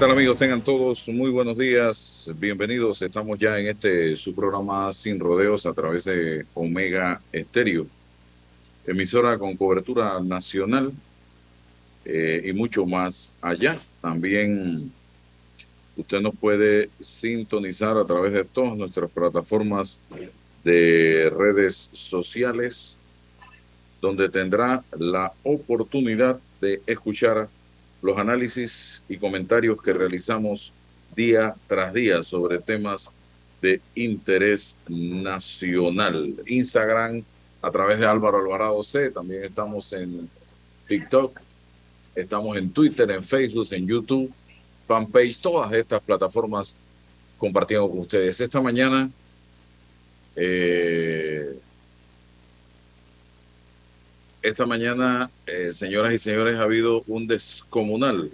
Tal amigos? Tengan todos muy buenos días. Bienvenidos. Estamos ya en este su programa Sin Rodeos a través de Omega Estéreo, emisora con cobertura nacional eh, y mucho más allá. También usted nos puede sintonizar a través de todas nuestras plataformas de redes sociales, donde tendrá la oportunidad de escuchar los análisis y comentarios que realizamos día tras día sobre temas de interés nacional. Instagram a través de Álvaro Alvarado C, también estamos en TikTok, estamos en Twitter, en Facebook, en YouTube, fanpage, todas estas plataformas compartiendo con ustedes. Esta mañana eh, esta mañana, eh, señoras y señores, ha habido un descomunal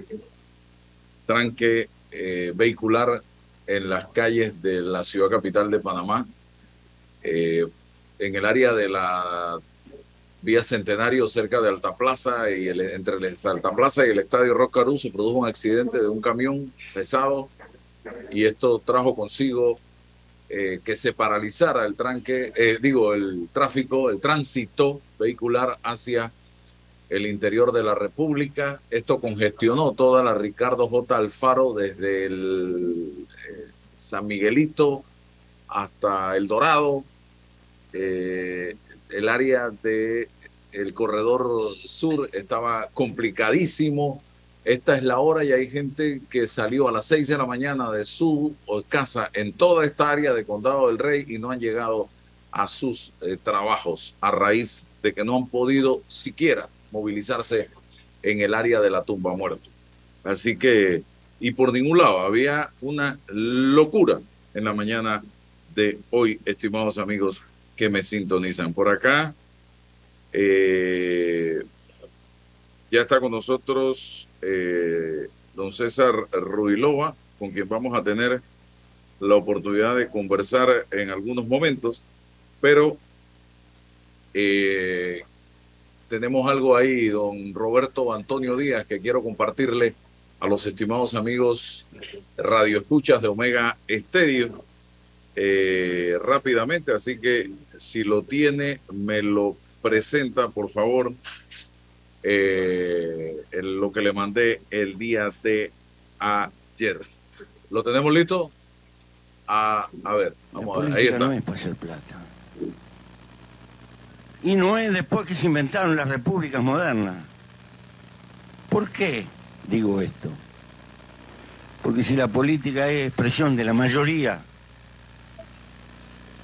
tranque eh, vehicular en las calles de la ciudad capital de Panamá, eh, en el área de la vía Centenario, cerca de Altaplaza, y el, entre el Altaplaza y el Estadio Rock se produjo un accidente de un camión pesado y esto trajo consigo eh, que se paralizara el tranque, eh, digo, el tráfico, el tránsito vehicular hacia el interior de la República. Esto congestionó toda la Ricardo J. Alfaro desde el eh, San Miguelito hasta El Dorado, el área de el corredor sur estaba complicadísimo esta es la hora y hay gente que salió a las seis de la mañana de su casa en toda esta área de Condado del Rey y no han llegado a sus eh, trabajos a raíz de que no han podido siquiera movilizarse en el área de la tumba muerto. Así que, y por ningún lado, había una locura en la mañana de hoy, estimados amigos que me sintonizan. Por acá, eh, ya está con nosotros eh, don César Ruilova, con quien vamos a tener la oportunidad de conversar en algunos momentos, pero eh, tenemos algo ahí, don Roberto Antonio Díaz, que quiero compartirle a los estimados amigos Radio Escuchas de Omega Estéreo eh, rápidamente, así que si lo tiene, me lo presenta, por favor eh, lo que le mandé el día de ayer. ¿Lo tenemos listo? A, a ver, vamos a ver. Ahí está. no es para hacer plata. Y no es después que se inventaron las repúblicas modernas. ¿Por qué digo esto? Porque si la política es expresión de la mayoría,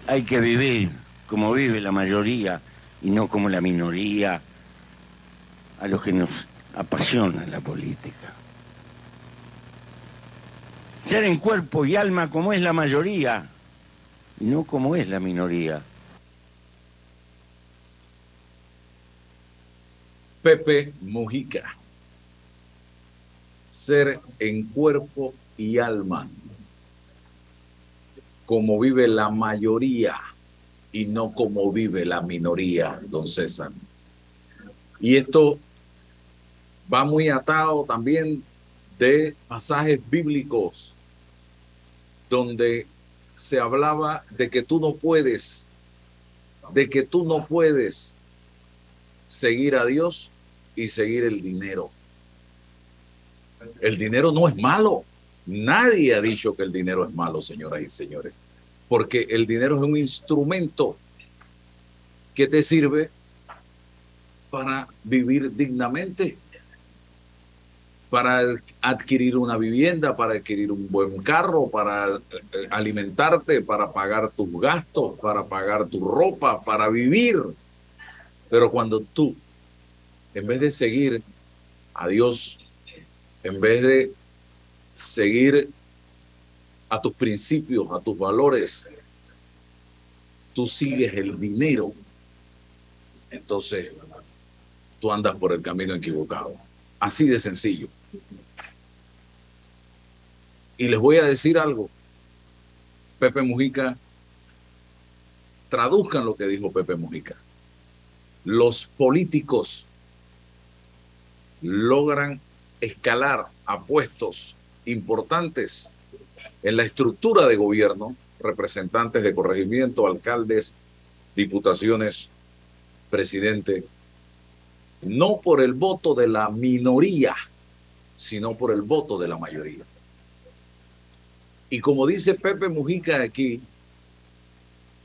hay que vivir como vive la mayoría y no como la minoría a los que nos apasiona la política. Ser en cuerpo y alma como es la mayoría y no como es la minoría. Pepe Mujica. Ser en cuerpo y alma como vive la mayoría y no como vive la minoría, don César. Y esto va muy atado también de pasajes bíblicos donde se hablaba de que tú no puedes, de que tú no puedes seguir a Dios y seguir el dinero. El dinero no es malo. Nadie ha dicho que el dinero es malo, señoras y señores, porque el dinero es un instrumento que te sirve para vivir dignamente, para adquirir una vivienda, para adquirir un buen carro, para eh, alimentarte, para pagar tus gastos, para pagar tu ropa, para vivir. Pero cuando tú, en vez de seguir a Dios, en vez de seguir a tus principios, a tus valores, tú sigues el dinero, entonces tú andas por el camino equivocado. Así de sencillo. Y les voy a decir algo. Pepe Mujica, traduzcan lo que dijo Pepe Mujica. Los políticos logran escalar a puestos importantes en la estructura de gobierno, representantes de corregimiento, alcaldes, diputaciones, presidente, no por el voto de la minoría, sino por el voto de la mayoría. Y como dice Pepe Mujica aquí,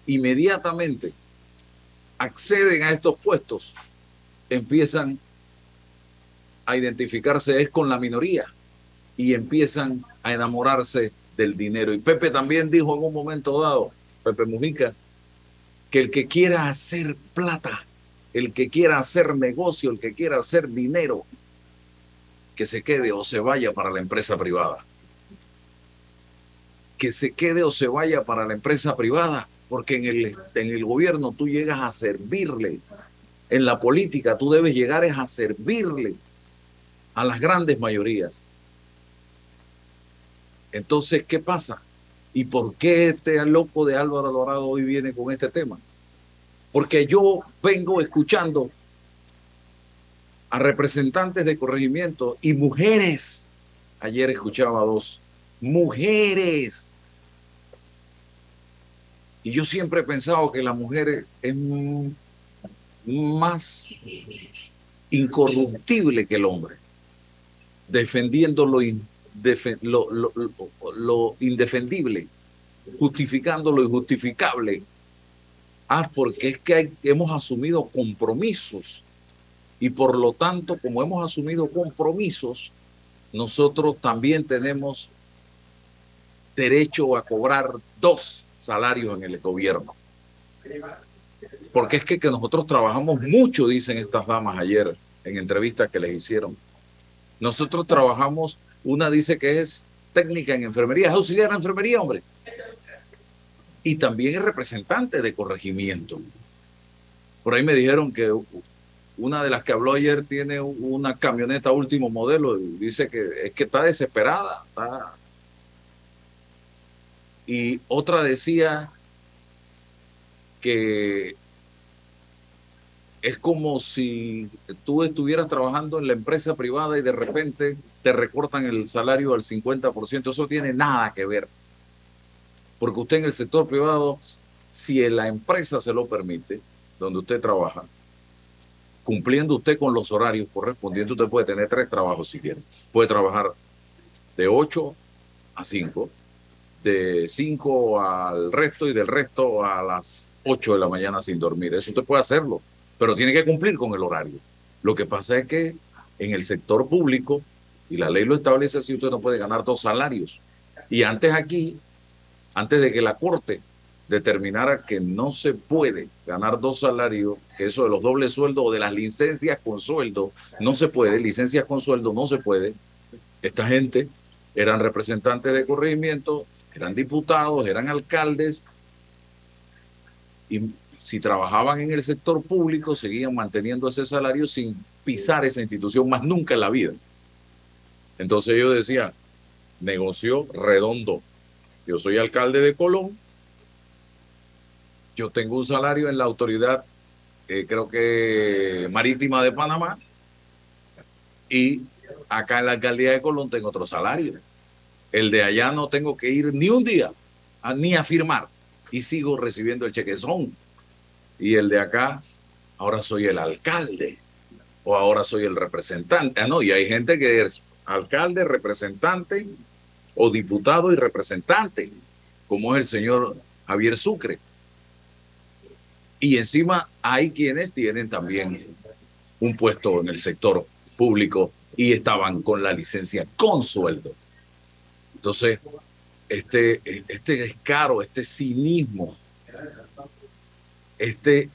inmediatamente acceden a estos puestos, empiezan a identificarse con la minoría y empiezan a enamorarse del dinero. Y Pepe también dijo en un momento dado, Pepe Mujica, que el que quiera hacer plata, el que quiera hacer negocio, el que quiera hacer dinero, que se quede o se vaya para la empresa privada. Que se quede o se vaya para la empresa privada, porque en el, en el gobierno tú llegas a servirle. En la política tú debes llegar a servirle a las grandes mayorías. Entonces, ¿qué pasa? ¿Y por qué este loco de Álvaro Alvarado hoy viene con este tema? Porque yo vengo escuchando a representantes de corregimiento y mujeres. Ayer escuchaba a dos mujeres. Y yo siempre he pensado que la mujer es más incorruptible que el hombre, defendiendo lo, indefendible, justificando lo injustificable. Ah, porque es que hemos asumido compromisos y por lo tanto, como hemos asumido compromisos, nosotros también tenemos derecho a cobrar dos salarios en el gobierno. Porque es que, que nosotros trabajamos mucho, dicen estas damas ayer en entrevistas que les hicieron. Nosotros trabajamos una dice que es técnica en enfermería, es auxiliar en enfermería, hombre. Y también es representante de corregimiento. Por ahí me dijeron que una de las que habló ayer tiene una camioneta último modelo y dice que es que está desesperada. Y otra decía que es como si tú estuvieras trabajando en la empresa privada y de repente te recortan el salario al 50%. Eso tiene nada que ver. Porque usted en el sector privado, si la empresa se lo permite, donde usted trabaja, cumpliendo usted con los horarios correspondientes, usted puede tener tres trabajos si quiere. Puede trabajar de 8 a 5, de 5 al resto y del resto a las 8 de la mañana sin dormir. Eso usted puede hacerlo pero tiene que cumplir con el horario. Lo que pasa es que en el sector público, y la ley lo establece así, usted no puede ganar dos salarios. Y antes aquí, antes de que la Corte determinara que no se puede ganar dos salarios, que eso de los dobles sueldos o de las licencias con sueldo, no se puede, licencias con sueldo no se puede. Esta gente eran representantes de corregimiento, eran diputados, eran alcaldes, y si trabajaban en el sector público, seguían manteniendo ese salario sin pisar esa institución más nunca en la vida. Entonces yo decía, negocio redondo. Yo soy alcalde de Colón, yo tengo un salario en la autoridad, eh, creo que marítima de Panamá, y acá en la alcaldía de Colón tengo otro salario. El de allá no tengo que ir ni un día, ni a firmar, y sigo recibiendo el chequezón y el de acá, ahora soy el alcalde o ahora soy el representante. Ah, no, y hay gente que es alcalde, representante o diputado y representante, como es el señor Javier Sucre. Y encima hay quienes tienen también un puesto en el sector público y estaban con la licencia con sueldo. Entonces, este, este descaro, este cinismo, este,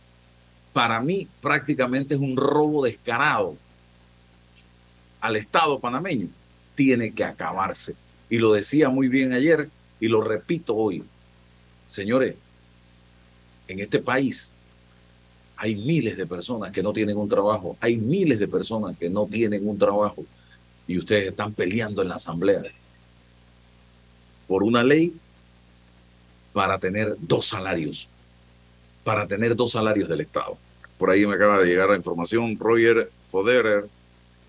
para mí prácticamente es un robo descarado al Estado panameño. Tiene que acabarse. Y lo decía muy bien ayer y lo repito hoy. Señores, en este país hay miles de personas que no tienen un trabajo, hay miles de personas que no tienen un trabajo y ustedes están peleando en la asamblea por una ley para tener dos salarios, para tener dos salarios del Estado. Por ahí me acaba de llegar la información, Roger Foderer,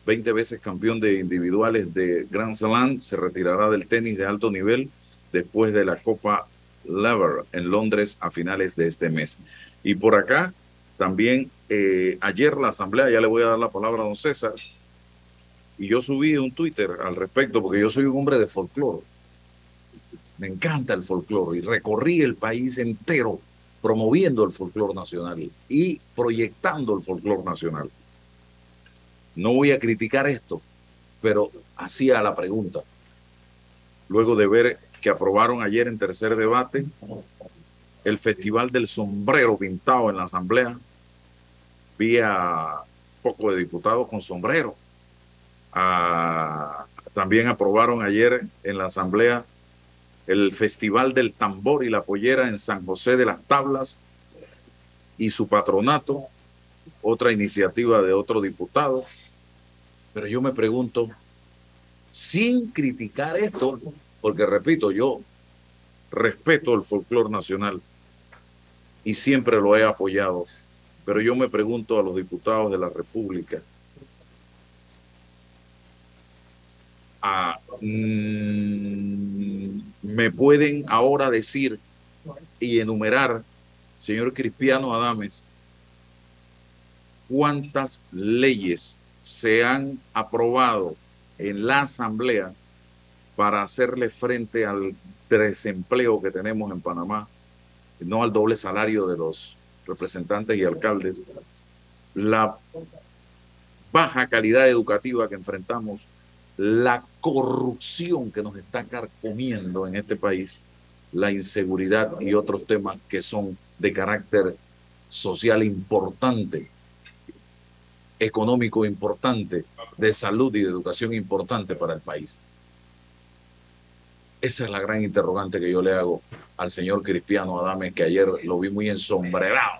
20 veces campeón de individuales de Grand Slam, se retirará del tenis de alto nivel después de la Copa Lever en Londres a finales de este mes. Y por acá, también eh, ayer la asamblea, ya le voy a dar la palabra a don César, y yo subí un Twitter al respecto porque yo soy un hombre de folclore. Me encanta el folclore y recorrí el país entero promoviendo el folclore nacional y proyectando el folclore nacional. No voy a criticar esto, pero hacía la pregunta. Luego de ver que aprobaron ayer en tercer debate el Festival del Sombrero pintado en la Asamblea, vi a poco de diputados con sombrero. También aprobaron ayer en la Asamblea el Festival del Tambor y la Pollera en San José de las Tablas y su patronato, otra iniciativa de otro diputado. Pero yo me pregunto, sin criticar esto, porque repito, yo respeto el folclore nacional y siempre lo he apoyado, pero yo me pregunto a los diputados de la República, mm, ¿me pueden ahora decir y enumerar, señor Cristiano Adames, cuántas leyes se han aprobado en la Asamblea para hacerle frente al desempleo que tenemos en Panamá, no al doble salario de los representantes y alcaldes, la baja calidad educativa que enfrentamos, la corrupción que nos está carcomiendo en este país, la inseguridad y otros temas que son de carácter social importante económico importante, de salud y de educación importante para el país. Esa es la gran interrogante que yo le hago al señor Cristiano Adame, que ayer lo vi muy ensombrerado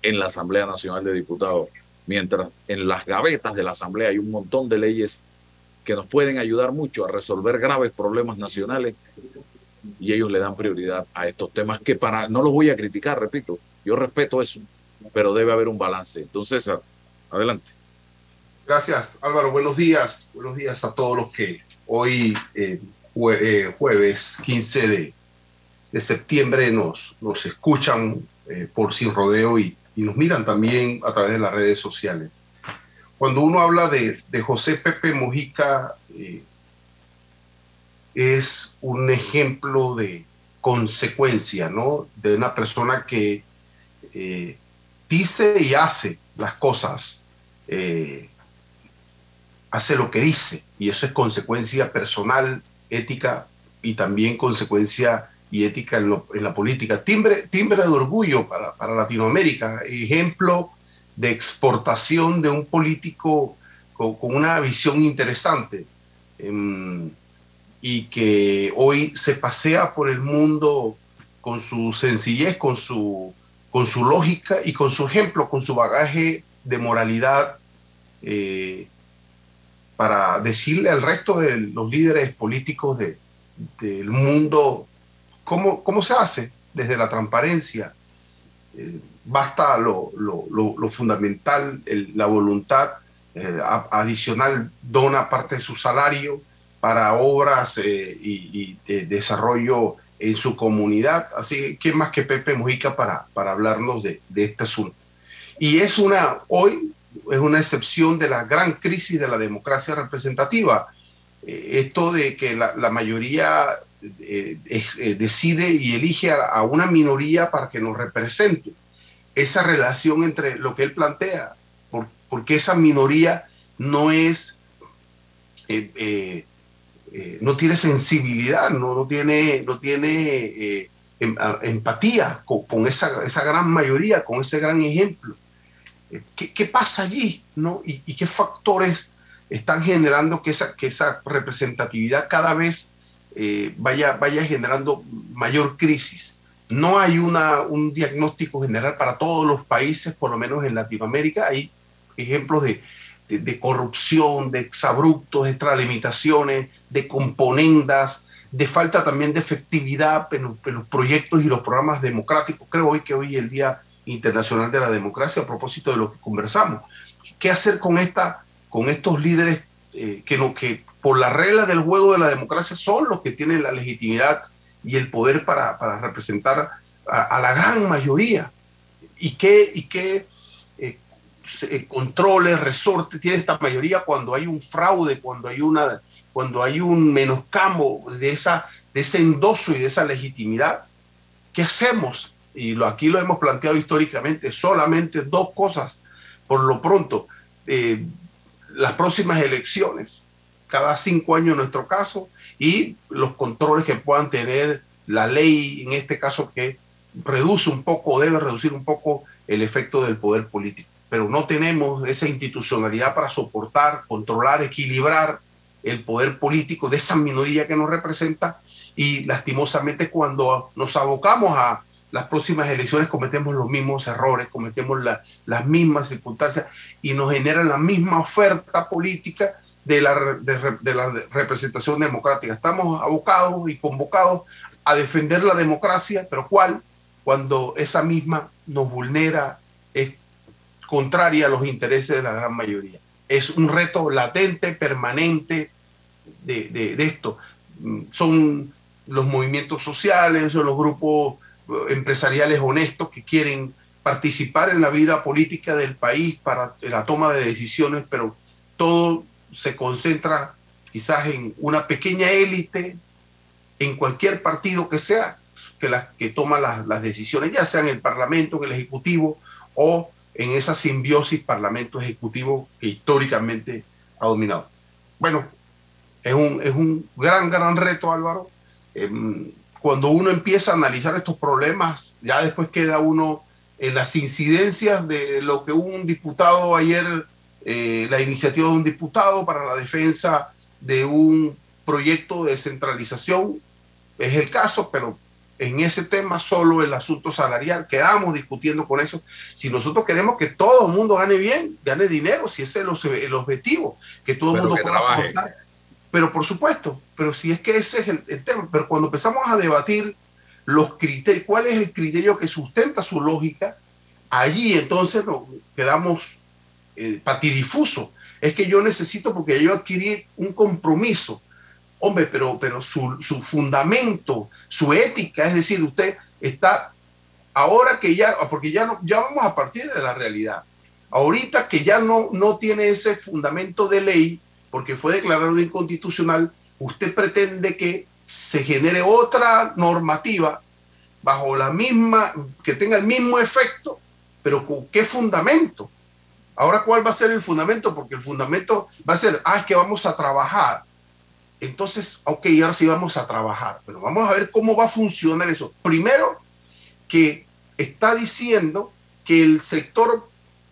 en la Asamblea Nacional de Diputados, mientras en las gavetas de la Asamblea hay un montón de leyes que nos pueden ayudar mucho a resolver graves problemas nacionales y ellos le dan prioridad a estos temas que para no los voy a criticar, repito, yo respeto eso, pero debe haber un balance. Entonces, Adelante. Gracias, Álvaro. Buenos días. Buenos días a todos los que hoy, eh, eh, jueves 15 de, de, septiembre, nos, nos escuchan eh, por Sin Rodeo y, y, nos miran también a través de las redes sociales. Cuando uno habla de, de José Pepe Mojica, es un ejemplo de consecuencia, ¿no? De una persona que dice y hace las cosas, eh, hace lo que dice, y eso es consecuencia personal, ética y también consecuencia y ética en, la política. Timbre, timbre de orgullo para, para, Latinoamérica, ejemplo de exportación de un político con, una visión interesante em, y que hoy se pasea por el mundo con su sencillez, con su con su lógica y con su ejemplo, con su bagaje de moralidad, eh, para decirle al resto de los líderes políticos de, del mundo cómo, cómo, se hace desde la transparencia. Eh, basta lo, lo, lo, fundamental, la voluntad eh, adicional, dona parte de su salario para obras y, y desarrollo en su comunidad. Así que, ¿quién más que Pepe Mujica para, para hablarnos de, de, este asunto? Y es una, hoy es una excepción de la gran crisis de la democracia representativa. Eh, esto de que la, mayoría eh, eh, decide y elige a, una minoría para que nos represente. esa relación entre lo que él plantea, porque esa minoría no es, no tiene sensibilidad, no, no tiene, no tiene em, empatía con, esa, esa, gran mayoría, con ese gran ejemplo. ¿Qué, pasa allí? ¿no? ¿Y, ¿Y, qué factores están generando que esa, representatividad cada vez vaya, vaya generando mayor crisis? No hay un diagnóstico general para todos los países, por lo menos en Latinoamérica. Hay ejemplos de, corrupción, de exabruptos, de extralimitaciones, de componendas, de falta también de efectividad en los, proyectos y los programas democráticos. Creo hoy que hoy el Día Internacional de la Democracia a propósito de lo que conversamos. ¿Qué hacer con, esta, con estos líderes eh, que, no, que por la regla del juego de la democracia son los que tienen la legitimidad y el poder para, para representar a, la gran mayoría? ¿Y qué, y qué eh, eh, controles, resortes tiene esta mayoría cuando hay un fraude, cuando hay, una, cuando hay un menoscamo de, esa, de ese endoso y de esa legitimidad? ¿Qué hacemos? Y lo, aquí lo hemos planteado históricamente, solamente dos cosas. Por lo pronto, eh, las próximas elecciones, cada cinco años en nuestro caso, y los controles que puedan tener la ley, en este caso que reduce un poco, debe reducir un poco el efecto del poder político. Pero no tenemos esa institucionalidad para soportar, controlar, equilibrar el poder político de esa minoría que nos representa y lastimosamente cuando nos abocamos a las próximas elecciones cometemos los mismos errores, cometemos las mismas circunstancias y nos generan la misma oferta política de la, de, la representación democrática. Estamos abocados y convocados a defender la democracia, pero ¿cuál? Cuando esa misma nos vulnera, es contraria a los intereses de la gran mayoría. Es un reto latente, permanente de, de esto. Son los movimientos sociales, son los grupos empresariales honestos que quieren participar en la vida política del país para la toma de decisiones, pero todo se concentra quizás en una pequeña élite, en cualquier partido que sea, que, la, que toma las, las decisiones, ya sea en el Parlamento, en el Ejecutivo o en esa simbiosis Parlamento-Ejecutivo que históricamente ha dominado. Bueno, es un, es un gran, gran reto, Álvaro. Em, cuando uno empieza a analizar estos problemas, ya después queda uno en las incidencias de lo que un diputado ayer eh, la iniciativa de un diputado para la defensa de un proyecto de descentralización. Es el caso, pero en ese tema solo el asunto salarial. Quedamos discutiendo con eso. Si nosotros queremos que todo el mundo gane bien, gane dinero, si ese es el, objetivo, que todo el mundo pueda aportar. Pero por supuesto, pero si es que ese es el, tema. Pero cuando empezamos a debatir los criterios, cuál es el criterio que sustenta su lógica, allí entonces nos quedamos eh, patidifuso. Es que yo necesito, porque yo adquirí un compromiso. Hombre, pero, pero su, su fundamento, su ética, es decir, usted está ahora que ya, porque ya, no, ya vamos a partir de la realidad. Ahorita que ya no, no tiene ese fundamento de ley, porque fue declarado inconstitucional, usted pretende que se genere otra normativa bajo la misma, que tenga el mismo efecto, pero con qué fundamento. Ahora, ¿cuál va a ser el fundamento? Porque el fundamento va a ser, ah, es que vamos a trabajar. Entonces, ok, ahora sí vamos a trabajar, pero vamos a ver cómo va a funcionar eso. Primero, que está diciendo que el sector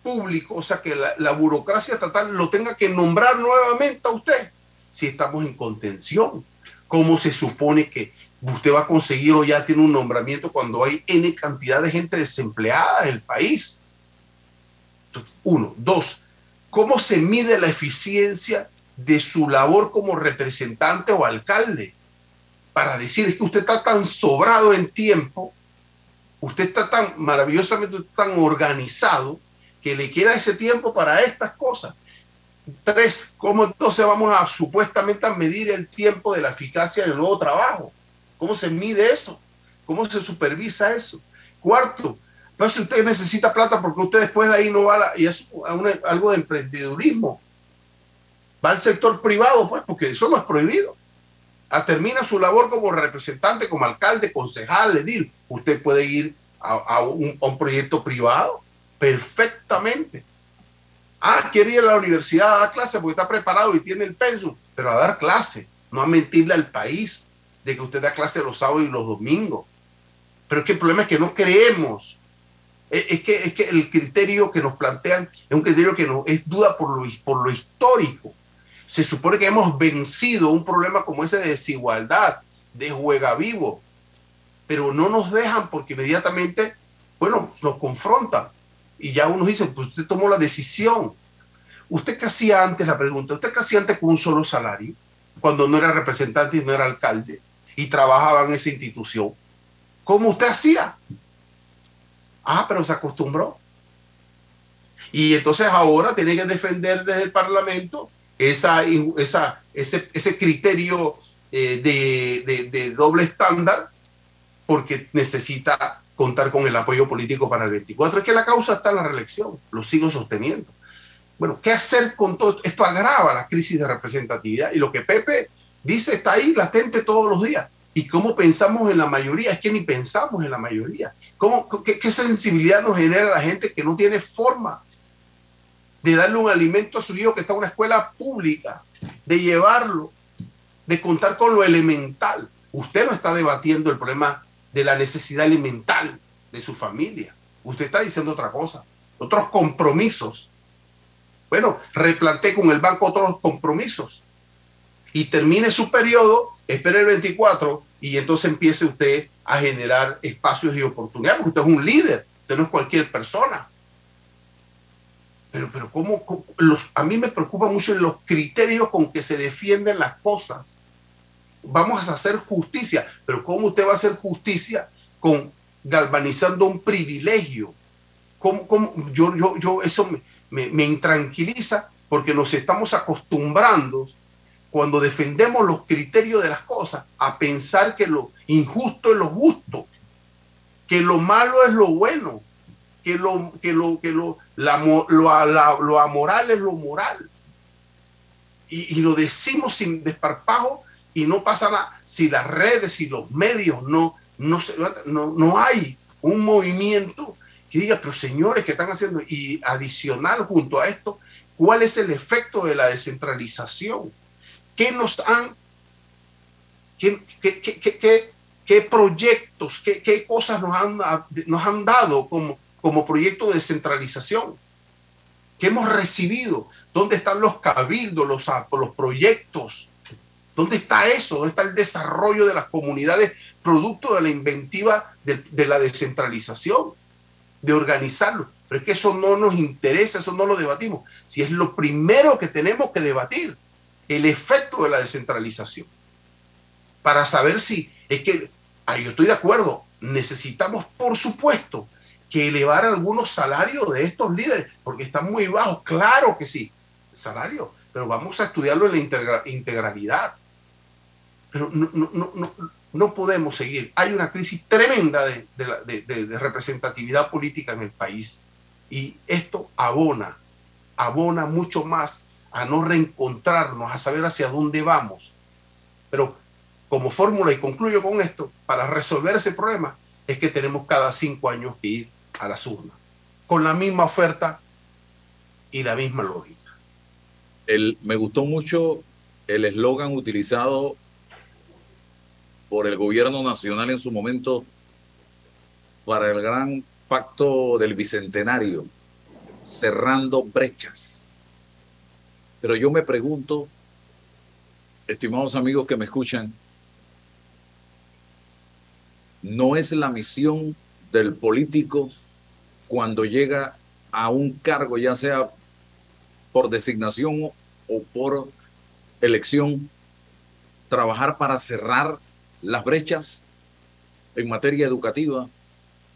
público, o sea, que la, burocracia estatal lo tenga que nombrar nuevamente a usted si estamos en contención. ¿Cómo se supone que usted va a conseguir o ya tiene un nombramiento cuando hay N cantidad de gente desempleada en el país? Uno. Dos, ¿cómo se mide la eficiencia de su labor como representante o alcalde? Para decir que usted está tan sobrado en tiempo, usted está tan maravillosamente tan organizado que le queda ese tiempo para estas cosas. Tres, ¿cómo entonces vamos a supuestamente a medir el tiempo de la eficacia del nuevo trabajo? ¿Cómo se mide eso? ¿Cómo se supervisa eso? Cuarto, entonces si usted necesita plata porque usted después de ahí no va a, y es algo de emprendedurismo. Va al sector privado, pues, porque eso no es prohibido. A, ah, termina su labor como representante, como alcalde, concejal, edil. Usted puede ir a, un, proyecto privado, perfectamente. Ah, quiere ir a la universidad a dar clase porque está preparado y tiene el peso, pero a dar clase, no a mentirle al país de que usted da clase los sábados y los domingos. Pero es que el problema es que no creemos. Es, que, es que el criterio que nos plantean es un criterio que no, es duda por lo, por lo histórico. Se supone que hemos vencido un problema como ese de desigualdad, de juega vivo, pero no nos dejan porque inmediatamente, bueno, nos confrontan. Y ya uno dice, pues usted tomó la decisión. ¿Usted qué hacía antes, la pregunta, usted qué hacía antes con un solo salario? Cuando no era representante y no era alcalde y trabajaba en esa institución. ¿Cómo usted hacía? Ah, pero se acostumbró. Y entonces ahora tiene que defender desde el Parlamento esa, esa, ese, ese criterio eh, de, de doble estándar porque necesita contar con el apoyo político para el 24. Es que la causa está en la reelección, lo sigo sosteniendo. Bueno, ¿qué hacer con todo esto? agrava la crisis de representatividad y lo que Pepe dice está ahí latente todos los días. ¿Y cómo pensamos en la mayoría? Es que ni pensamos en la mayoría. ¿Cómo, qué sensibilidad nos genera la gente que no tiene forma de darle un alimento a su hijo que está en una escuela pública, de llevarlo, de contar con lo elemental? Usted no está debatiendo el problema de la necesidad elemental de su familia. Usted está diciendo otra cosa, otros compromisos. Bueno, replante con el banco otros compromisos y termine su periodo, espere el 24 y entonces empiece usted a generar espacios y oportunidades, porque usted es un líder, usted no es cualquier persona. Pero, pero ¿cómo, los, a mí me preocupa mucho los criterios con que se defienden las cosas vamos a hacer justicia, pero ¿cómo usted va a hacer justicia con galvanizando un privilegio? ¿Cómo, Yo, yo, yo, eso me, me, intranquiliza porque nos estamos acostumbrando cuando defendemos los criterios de las cosas a pensar que lo injusto es lo justo, que lo malo es lo bueno, que lo, que lo, que lo, la, lo, lo amoral es lo moral. Y, y, lo decimos sin desparpajo y no pasa nada. Si las redes y los medios no, no, no, no hay un movimiento que diga, pero señores, ¿qué están haciendo? Y adicional junto a esto, ¿cuál es el efecto de la descentralización? ¿Qué nos han, qué, qué, qué, qué proyectos, qué, cosas nos han, nos han dado como, como proyecto de descentralización? ¿Qué hemos recibido? ¿Dónde están los cabildos, los, los proyectos? ¿Dónde está eso? ¿Dónde está el desarrollo de las comunidades producto de la inventiva de, la descentralización, de organizarlo? Pero es que eso no nos interesa, eso no lo debatimos. Si es lo primero que tenemos que debatir, el efecto de la descentralización. Para saber si es que, ahí yo estoy de acuerdo, necesitamos, por supuesto, que elevar algunos salarios de estos líderes, porque están muy bajos, claro que sí, salario, pero vamos a estudiarlo en la integralidad. Pero no, no, no, no podemos seguir. Hay una crisis tremenda de, de, representatividad política en el país y esto abona, abona mucho más a no reencontrarnos, a saber hacia dónde vamos. Pero como fórmula, y concluyo con esto, para resolver ese problema es que tenemos cada cinco años que ir a las urnas, con la misma oferta y la misma lógica. El, me gustó mucho el eslogan utilizado por el gobierno nacional en su momento para el gran pacto del bicentenario, cerrando brechas. Pero yo me pregunto, estimados amigos que me escuchan, no es la misión del político cuando llega a un cargo, ya sea por designación o por elección, trabajar para cerrar las brechas en materia educativa,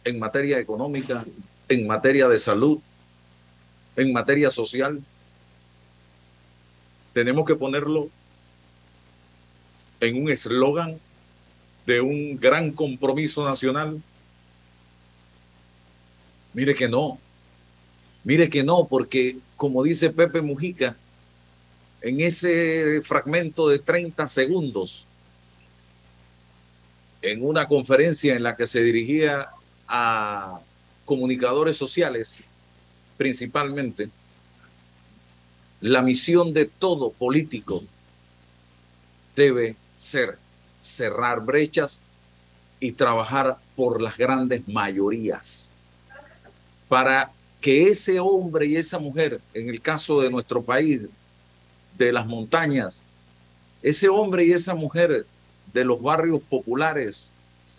en materia económica, en materia de salud, en materia social. Tenemos que ponerlo en un eslogan de un gran compromiso nacional. Mire que no, mire que no, porque como dice Pepe Mujica, en ese fragmento de 30 segundos, en una conferencia en la que se dirigía a comunicadores sociales, principalmente, la misión de todo político debe ser cerrar brechas y trabajar por las grandes mayorías. Para que ese hombre y esa mujer, en el caso de nuestro país, de las montañas, ese hombre y esa mujer de los barrios populares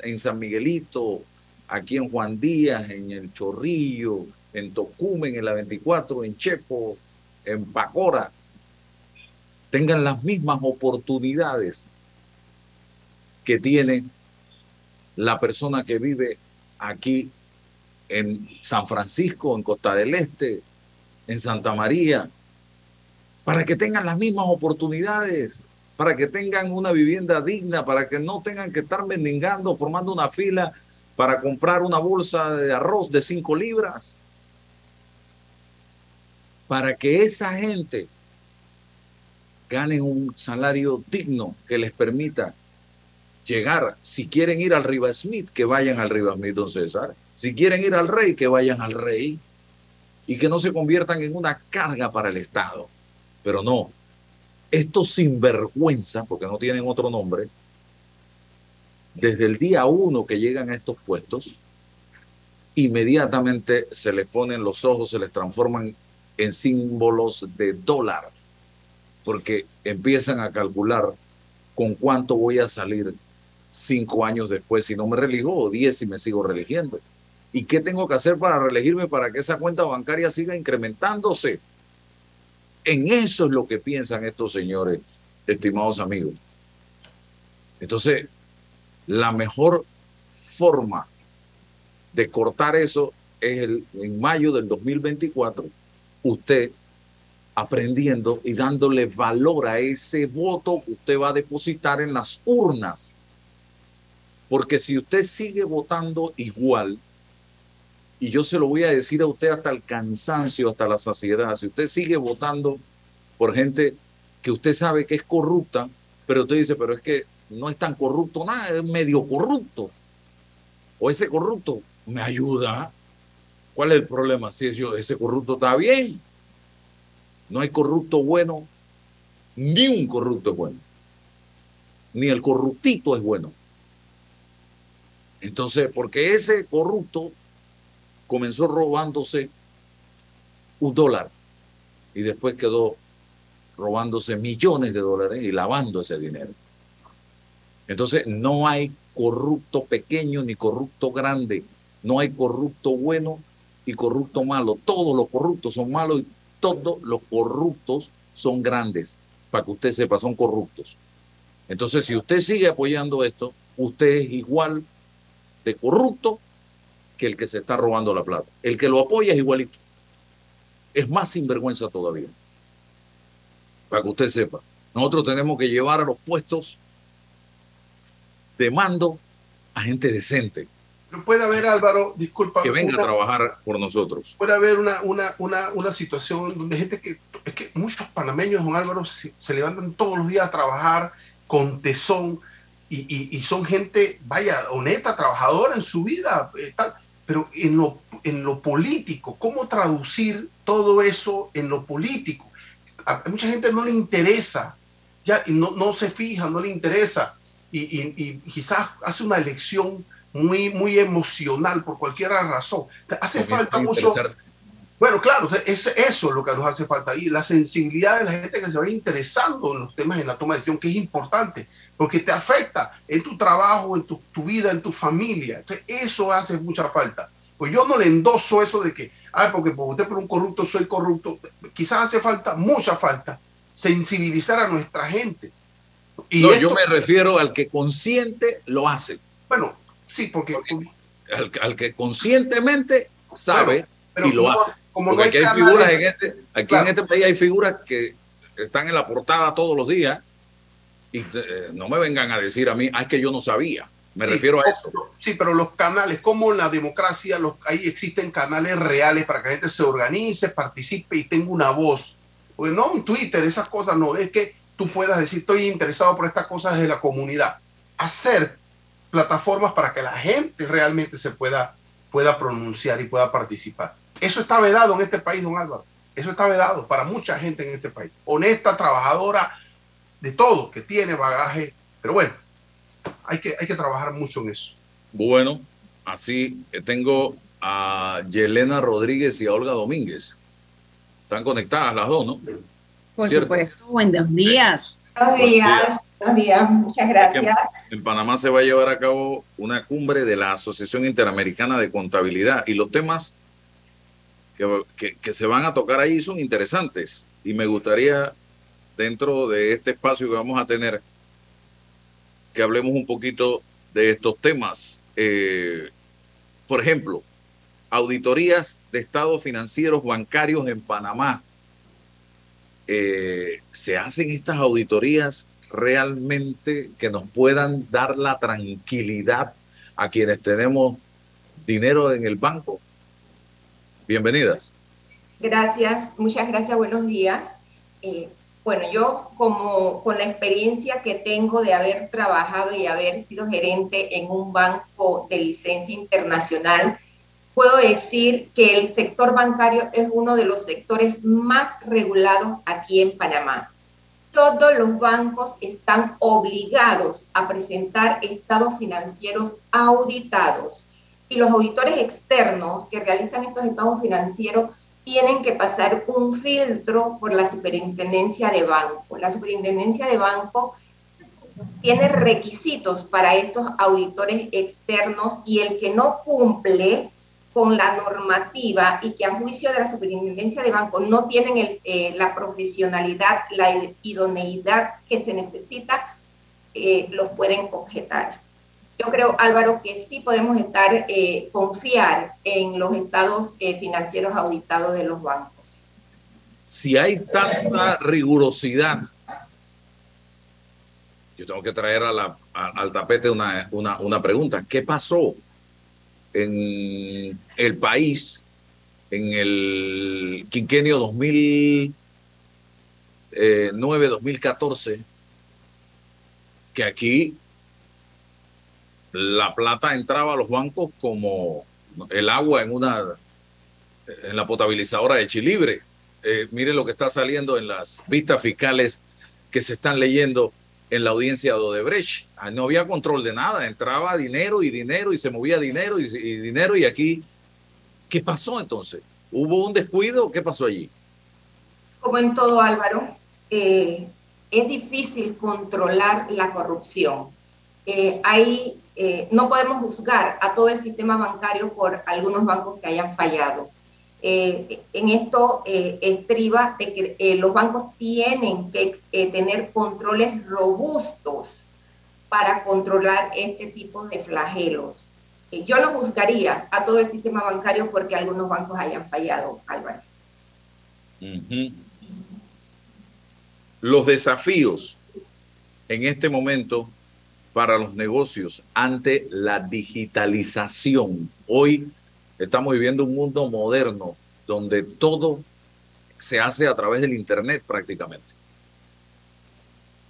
en San Miguelito, aquí en Juan Díaz, en El Chorrillo, en Tocumen, en la 24, en Chepo, en Pacora, tengan las mismas oportunidades que tiene la persona que vive aquí en San Francisco, en Costa del Este, en Santa María, para que tengan las mismas oportunidades, para que tengan una vivienda digna, para que no tengan que estar mendigando, formando una fila para comprar una bolsa de arroz de cinco libras, para que esa gente gane un salario digno que les permita llegar, si quieren ir al Riva Smith, que vayan al Riva Smith, don César. Si quieren ir al rey, que vayan al rey. Y que no se conviertan en una carga para el Estado. Pero no, estos sinvergüenza, porque no tienen otro nombre, desde el día uno que llegan a estos puestos, inmediatamente se les ponen los ojos, se les transforman en símbolos de dólar, porque empiezan a calcular con cuánto voy a salir cinco años después si no me relijo o diez si me sigo religiendo. ¿Y qué tengo que hacer para reelegirme para que esa cuenta bancaria siga incrementándose? En eso es lo que piensan estos señores, estimados amigos. Entonces, la mejor forma de cortar eso es en mayo del 2024, usted aprendiendo y dándole valor a ese voto que usted va a depositar en las urnas. Porque si usted sigue votando igual, y yo se lo voy a decir a usted hasta el cansancio, hasta la saciedad, si usted sigue votando por gente que usted sabe que es corrupta, pero usted dice, pero es que no es tan corrupto nada, es medio corrupto. O ese corrupto me ayuda. ¿Cuál es el problema? Si ese corrupto está bien, no hay corrupto bueno, ni un corrupto es bueno. Ni el corruptito es bueno. Entonces, porque ese corrupto comenzó robándose un dólar y después quedó robándose millones de dólares y lavando ese dinero. Entonces, no hay corrupto pequeño ni corrupto grande. No hay corrupto bueno y corrupto malo. Todos los corruptos son malos y todos los corruptos son grandes, para que usted sepa, son corruptos. Entonces, si usted sigue apoyando esto, usted es igual de corrupto que el que se está robando la plata. El que lo apoya es igualito. Es más sinvergüenza todavía. Para que usted sepa. Nosotros tenemos que llevar a los puestos de mando a gente decente, puede haber, Álvaro, disculpa. Que venga a trabajar por nosotros. Puede haber una, una, una, una situación donde gente que, es que muchos panameños, don Álvaro, se, levantan todos los días a trabajar con tesón y, y, son gente, vaya, honesta, trabajadora en su vida, eh, tal, pero en lo, en lo político, ¿cómo traducir todo eso en lo político? A mucha gente no le interesa, ya no, no se fija, no le interesa y, y quizás hace una elección muy, muy emocional por cualquier razón. Hace falta mucho... Bueno, claro, es eso es lo que nos hace falta y la sensibilidad de la gente que se va interesando en los temas en la toma de decisión, que es importante, porque te afecta en tu trabajo, en tu, tu vida, en tu familia. Entonces, eso hace mucha falta. Pues yo no le endoso eso de que, ay, porque por usted por un corrupto soy corrupto. Quizás hace falta, mucha falta, sensibilizar a nuestra gente. Y no, yo me refiero al que consciente lo hace. Bueno, Sí, porque... al, que conscientemente sabe y lo hace. Como aquí hay figuras en este, aquí en este país hay figuras que están en la portada todos los días y eh, no me vengan a decir a mí, ah, es que yo no sabía. Me refiero a eso. Sí, pero los canales, como en la democracia, los, ahí existen canales reales para que la gente se organice, participe y tenga una voz. Pues no un Twitter, esas cosas no. Es que tú puedas decir, estoy interesado por estas cosas de la comunidad. Hacer plataformas para que la gente realmente se pueda pueda pronunciar y pueda participar. Eso está vedado en este país, don Álvaro. Eso está vedado para mucha gente en este país. Honesta, trabajadora, de todo, que tiene bagaje. Pero bueno, hay que, hay que trabajar mucho en eso. Bueno, así tengo a Yelena Rodríguez y a Olga Domínguez. Están conectadas las dos, ¿no? Por supuesto, buenos días. Buenos días, buenos días, muchas gracias. En Panamá se va a llevar a cabo una cumbre de la Asociación Interamericana de Contabilidad y los temas que, que, se van a tocar ahí son interesantes y me gustaría dentro de este espacio que vamos a tener que hablemos un poquito de estos temas. Eh, por ejemplo, auditorías de estados financieros bancarios en Panamá. Eh, ¿Se hacen estas auditorías realmente que nos puedan dar la tranquilidad a quienes tenemos dinero en el banco? Bienvenidas. Gracias, muchas gracias, buenos días. Eh, bueno, yo como con la experiencia que tengo de haber trabajado y haber sido gerente en un banco de licencia internacional, puedo decir que el sector bancario es uno de los sectores más regulados aquí en Panamá. Todos los bancos están obligados a presentar estados financieros auditados y los auditores externos que realizan estos estados financieros tienen que pasar un filtro por la superintendencia de banco. La superintendencia de banco tiene requisitos para estos auditores externos y el que no cumple con la normativa y que a juicio de la superintendencia de banco no tienen eh, la profesionalidad, la idoneidad que se necesita, eh, los pueden objetar. Yo creo, Álvaro, que sí podemos estar, eh, confiar en los estados eh, financieros auditados de los bancos. Si hay tanta rigurosidad, yo tengo que traer a la, al tapete una, una, una pregunta. ¿Qué pasó en el país en el quinquenio 2009-2014? Eh, que aquí la plata entraba a los bancos como el agua en una en la potabilizadora de Chilibre. Eh, mire lo que está saliendo en las vistas fiscales que se están leyendo en la audiencia de Odebrecht. Ah, no había control de nada, entraba dinero y dinero y se movía dinero y, dinero y aquí, ¿qué pasó entonces? ¿Hubo un descuido? ¿Qué pasó allí? Como en todo, Álvaro, eh, es difícil controlar la corrupción. Eh, hay eh, no podemos juzgar a todo el sistema bancario por algunos bancos que hayan fallado. Eh, en esto eh, estriba de que los bancos tienen que tener controles robustos para controlar este tipo de flagelos. yo no juzgaría a todo el sistema bancario porque algunos bancos hayan fallado, Álvaro. Los desafíos en este momento para los negocios ante la digitalización. Hoy estamos viviendo un mundo moderno donde todo se hace a través del Internet prácticamente.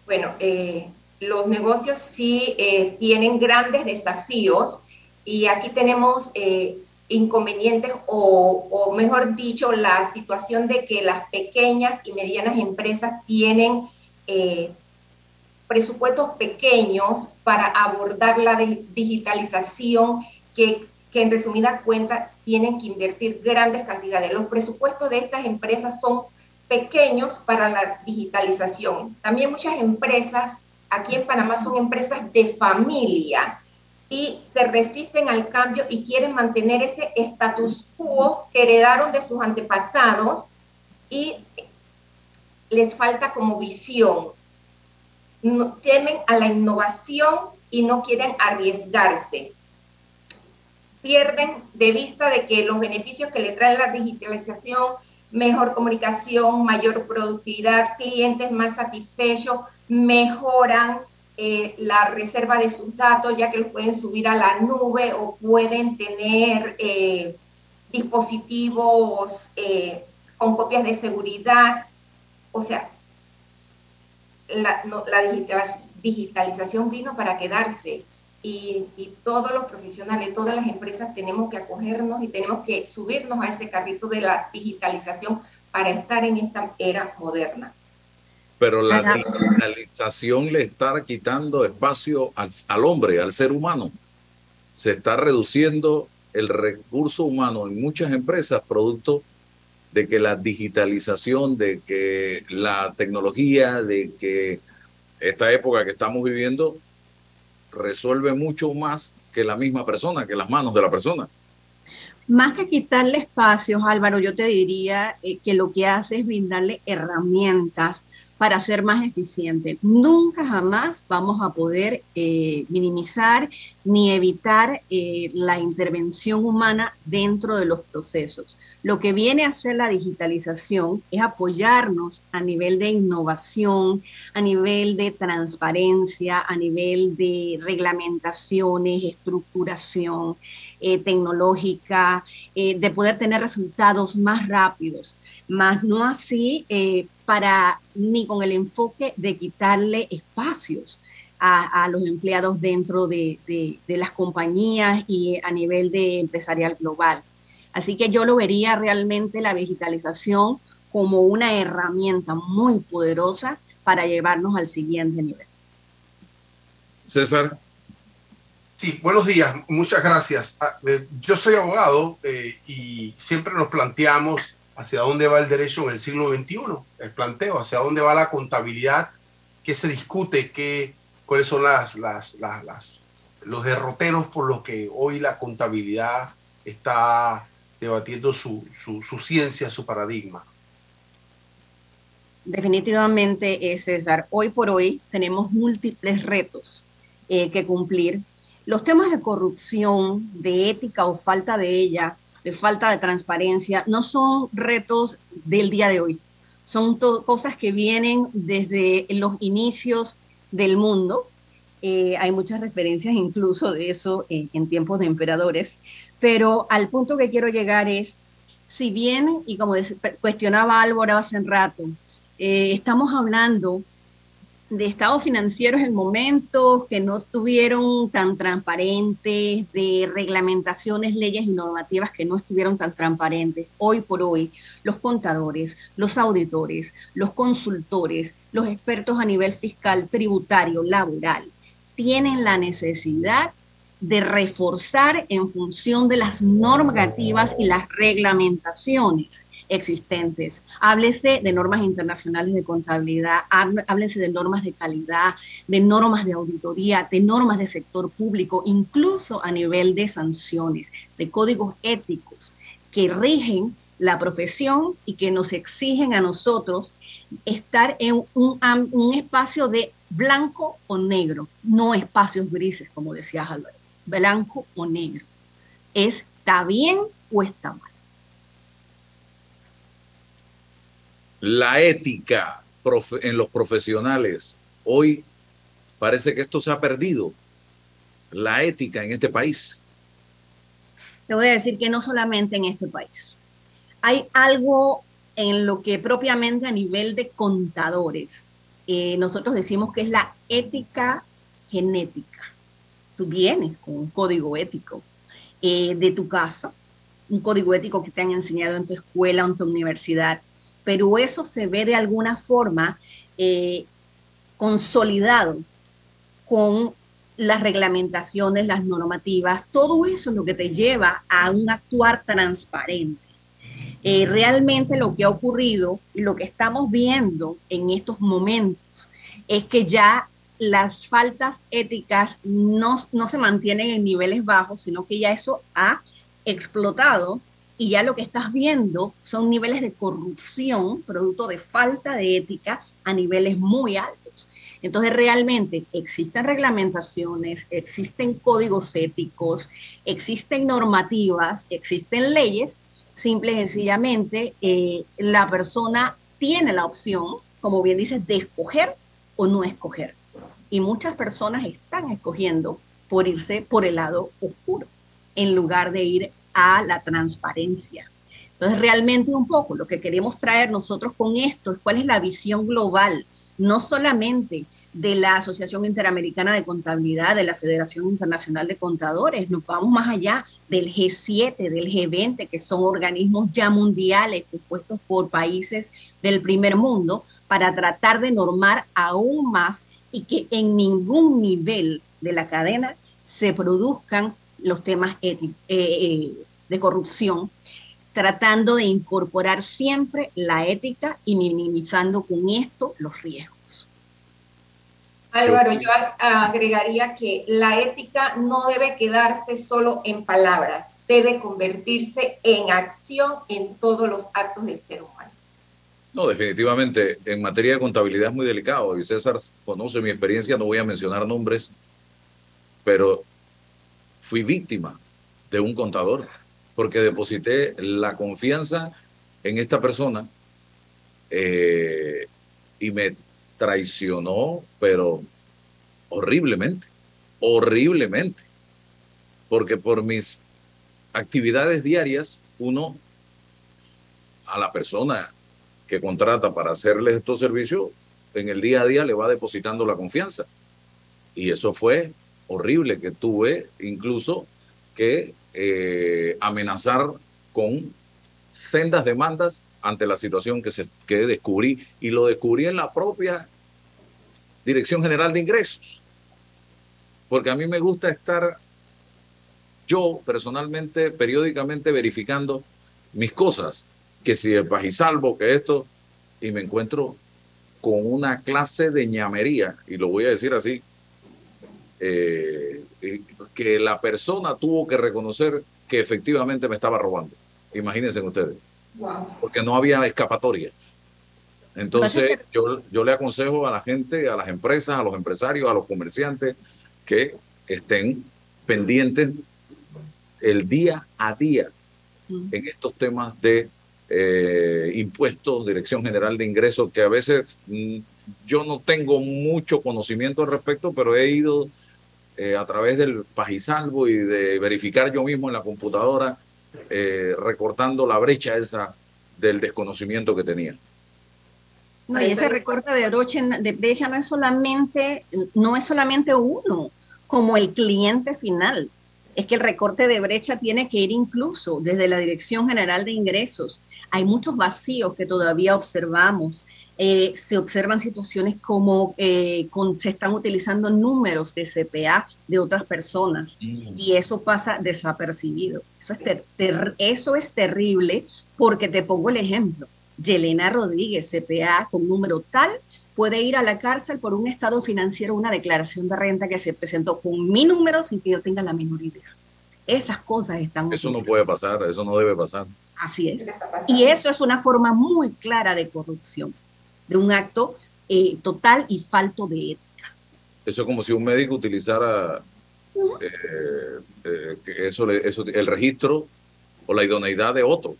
Bueno, eh, los negocios sí eh, tienen grandes desafíos y aquí tenemos eh, inconvenientes o, o, mejor dicho, la situación de que las pequeñas y medianas empresas tienen presupuestos pequeños para abordar la digitalización que, que en resumida cuenta tienen que invertir grandes cantidades. Los presupuestos de estas empresas son pequeños para la digitalización. También muchas empresas aquí en Panamá son empresas de familia y se resisten al cambio y quieren mantener ese status quo que heredaron de sus antepasados y les falta como visión no, temen a la innovación y no quieren arriesgarse. Pierden de vista de que los beneficios que le trae la digitalización, mejor comunicación, mayor productividad, clientes más satisfechos, mejoran eh, la reserva de sus datos, ya que los pueden subir a la nube o pueden tener eh, dispositivos eh, con copias de seguridad. O sea, la, digitalización vino para quedarse y, todos los profesionales, todas las empresas tenemos que acogernos y tenemos que subirnos a ese carrito de la digitalización para estar en esta era moderna. Pero la digitalización le está quitando espacio al, al hombre, al ser humano. Se está reduciendo el recurso humano en muchas empresas producto de que la digitalización, de que la tecnología, de que esta época que estamos viviendo resuelve mucho más que la misma persona, que las manos de la persona. Más que quitarle espacios, Álvaro, yo te diría eh, que lo que hace es brindarle herramientas para ser más eficiente. Nunca jamás vamos a poder eh, minimizar ni evitar eh, la intervención humana dentro de los procesos. Lo que viene a hacer la digitalización es apoyarnos a nivel de innovación, a nivel de transparencia, a nivel de reglamentaciones, estructuración eh, tecnológica, de poder tener resultados más rápidos, más no así para ni con el enfoque de quitarle espacios a, los empleados dentro de, las compañías y a nivel de empresarial global. Así que yo lo vería realmente la digitalización como una herramienta muy poderosa para llevarnos al siguiente nivel. César. Sí, buenos días, muchas gracias. Ah, eh, yo soy abogado eh, y siempre nos planteamos hacia dónde va el derecho en el siglo XXI, el planteo, hacia dónde va la contabilidad, qué se discute, qué, cuáles son las, los derroteros por los que hoy la contabilidad está debatiendo su, su, ciencia, su paradigma. Definitivamente, César. Hoy por hoy tenemos múltiples retos eh, que cumplir. Los temas de corrupción, de ética o falta de ella, de falta de transparencia, no son retos del día de hoy, son cosas que vienen desde los inicios del mundo. Eh, hay muchas referencias incluso de eso en, tiempos de emperadores, pero al punto que quiero llegar es, si bien, y como cuestionaba Álvaro hace un rato, eh, estamos hablando de estados financieros en momentos que no estuvieron tan transparentes, de reglamentaciones, leyes y normativas que no estuvieron tan transparentes. Hoy por hoy, los contadores, los auditores, los consultores, los expertos a nivel fiscal, tributario, laboral, tienen la necesidad de reforzar en función de las normativas y las reglamentaciones existentes. Háblese de normas internacionales de contabilidad, háblese de normas de calidad, de normas de auditoría, de normas de sector público, incluso a nivel de sanciones, de códigos éticos que rigen la profesión y que nos exigen a nosotros estar en un, espacio de blanco o negro, no espacios grises, como decía Álvaro, blanco o negro. ¿Está bien o está mal? La ética en los profesionales. Hoy parece que esto se ha perdido, la ética en este país. Te voy a decir que no solamente en este país. Hay algo en lo que propiamente a nivel de contadores, eh, nosotros decimos que es la ética genética. Tú vienes con un código ético eh, de tu casa, un código ético que te han enseñado en tu escuela en tu universidad, pero eso se ve de alguna forma eh, consolidado con las reglamentaciones, las normativas, todo eso es lo que te lleva a un actuar transparente. Eh, realmente lo que ha ocurrido y lo que estamos viendo en estos momentos es que ya las faltas éticas no, no se mantienen en niveles bajos, sino que ya eso ha explotado y ya lo que estás viendo son niveles de corrupción, producto de falta de ética a niveles muy altos. Entonces, realmente existen reglamentaciones, existen códigos éticos, existen normativas, existen leyes, simple y sencillamente eh, la persona tiene la opción, como bien dices, de escoger o no escoger. Y muchas personas están escogiendo por irse por el lado oscuro, en lugar de ir a la transparencia. Entonces, realmente un poco lo que queremos traer nosotros con esto es cuál es la visión global, no solamente de la Asociación Interamericana de Contabilidad, de la Federación Internacional de Contadores, nos vamos más allá del G7, del G20, que son organismos ya mundiales compuestos por países del primer mundo, para tratar de normar aún más y que en ningún nivel de la cadena se produzcan los temas eh, eh, de corrupción tratando de incorporar siempre la ética y minimizando con esto los riesgos. Álvaro, yo agregaría que la ética no debe quedarse solo en palabras, debe convertirse en acción en todos los actos del ser humano. No, definitivamente, en materia de contabilidad es muy delicado y César conoce mi experiencia, no voy a mencionar nombres, pero fui víctima de un contador porque deposité la confianza en esta persona eh, y me traicionó, pero horriblemente, horriblemente, porque por mis actividades diarias, uno a la persona que contrata para hacerle estos servicios, en el día a día le va depositando la confianza. Y eso fue horrible, que tuve incluso que eh, amenazar con sendas demandas ante la situación que, se, que descubrí. Y lo descubrí en la propia Dirección General de Ingresos. Porque a mí me gusta estar yo personalmente, periódicamente verificando mis cosas, que si el pajisalvo, que esto, y me encuentro con una clase de ñamería, y lo voy a decir así, eh, que la persona tuvo que reconocer que efectivamente me estaba robando. Imagínense ustedes. Porque no había escapatoria. Entonces, yo, yo le aconsejo a la gente, a las empresas, a los empresarios, a los comerciantes, que estén pendientes el día a día mm. en estos temas de eh, impuestos, Dirección General de Ingresos, que a veces mm, yo no tengo mucho conocimiento al respecto, pero he ido eh, a través del pajisalvo y de verificar yo mismo en la computadora, eh, recortando la brecha esa del desconocimiento que tenía. No, y ese recorte de, de brecha no es solamente, no es solamente uno, como el cliente final. Es que el recorte de brecha tiene que ir incluso desde la Dirección General de Ingresos. Hay muchos vacíos que todavía observamos eh, se observan situaciones como eh, se están utilizando números de CPA de otras personas mm. y eso pasa desapercibido. Eso es, eso es terrible porque te pongo el ejemplo. Yelena Rodríguez, CPA con número tal, puede ir a la cárcel por un estado financiero, una declaración de renta que se presentó con mi número sin que yo tenga la menor idea. Esas cosas están... Eso no puede pasar, eso no debe pasar. Así es. Y eso es una forma muy clara de corrupción de un acto eh, total y falto de ética. Eso es como si un médico utilizara eh, eh, eso, eso, el registro o la idoneidad de otro.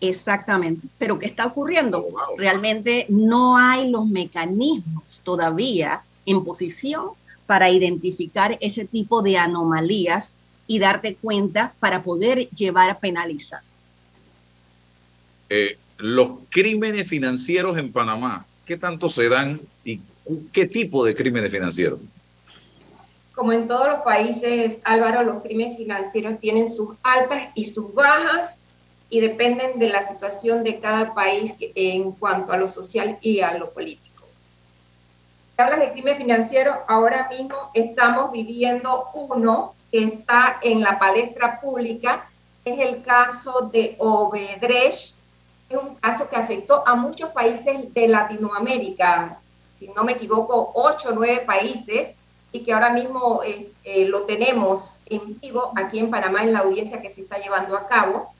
Exactamente. Pero ¿qué está ocurriendo? Oh, Realmente no hay los mecanismos todavía en posición para identificar ese tipo de anomalías y darte cuenta para poder llevar a penalizar. Eh, los crímenes financieros en Panamá, ¿qué tanto se dan y qué tipo de crímenes financieros? Como en todos los países, Álvaro, los crímenes financieros tienen sus altas y sus bajas y dependen de la situación de cada país en cuanto a lo social y a lo político. Hablas de crimen financiero, ahora mismo estamos viviendo uno que está en la palestra pública, es el caso de Obedrecht, es un caso que afectó a muchos países de Latinoamérica, si no me equivoco, ocho o nueve países, y que ahora mismo eh, eh, lo tenemos en vivo aquí en Panamá en la audiencia que se está llevando a cabo.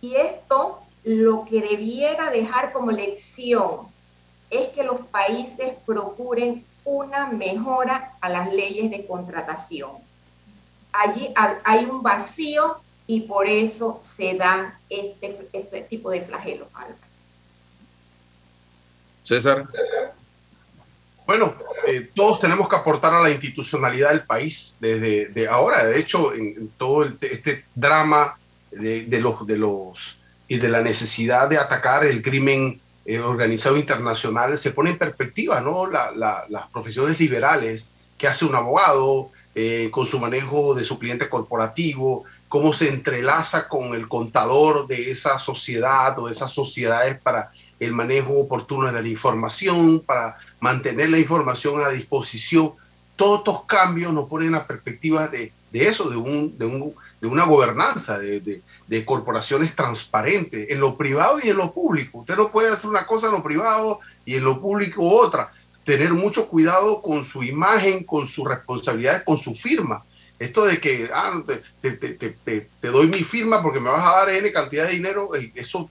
Y esto lo que debiera dejar como lección es que los países procuren una mejora a las leyes de contratación. Allí hay un vacío y por eso se dan este, este tipo de flagelos. César. Bueno, eh, todos tenemos que aportar a la institucionalidad del país desde de ahora. De hecho, en, todo este drama de, los, de los y de la necesidad de atacar el crimen eh, organizado internacional, se pone en perspectiva ¿no? las profesiones liberales que hace un abogado eh, con su manejo de su cliente corporativo, cómo se entrelaza con el contador de esa sociedad o de esas sociedades para el manejo oportuno de la información, para mantener la información a disposición. Todos estos cambios nos ponen a perspectiva de, eso, de, de, un, de, una gobernanza, de, corporaciones transparentes, en lo privado y en lo público. Usted no puede hacer una cosa en lo privado y en lo público otra. Tener mucho cuidado con su imagen, con sus responsabilidades, con su firma. Esto de que ah, te, doy mi firma porque me vas a dar N cantidad de dinero, eh, eso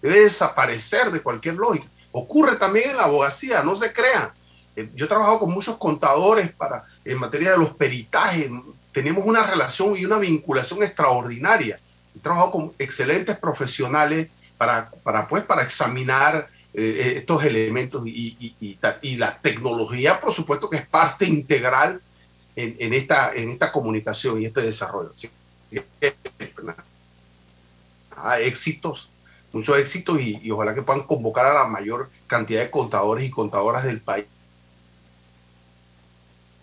debe desaparecer de cualquier lógica. Ocurre también en la abogacía, no se crean. Eh, yo he trabajado con muchos contadores para, en materia de los peritajes. Tenemos una relación y una vinculación extraordinaria. He trabajado con excelentes profesionales para, para, pues, para examinar eh, estos elementos y, la tecnología, por supuesto, que es parte integral en, esta, en esta comunicación y este desarrollo. éxitos, muchos éxitos y, ojalá que puedan convocar a la mayor cantidad de contadores y contadoras del país.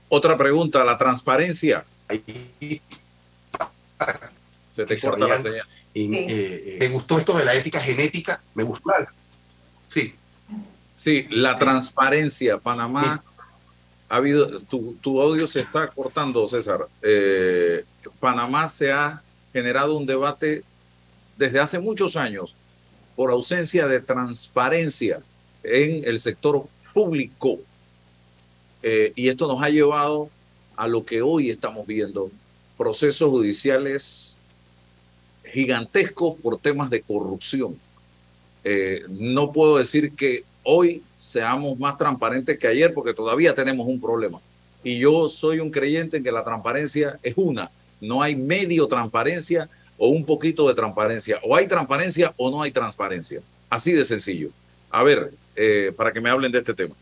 Otra pregunta, la transparencia. Se te corta la señal. Eh, eh, me gustó esto de la ética genética, me gustó. Sí. Sí, la transparencia. Panamá ha habido, tu, tu, audio se está cortando, César. Eh, Panamá se ha generado un debate desde hace muchos años por ausencia de transparencia en el sector público. Eh, y esto nos ha llevado a lo que hoy estamos viendo, procesos judiciales gigantescos por temas de corrupción. Eh, no puedo decir que hoy seamos más transparentes que ayer porque todavía tenemos un problema. Y yo soy un creyente en que la transparencia es una. No hay medio transparencia o un poquito de transparencia. O hay transparencia o no hay transparencia. Así de sencillo. A ver, eh, para que me hablen de este tema.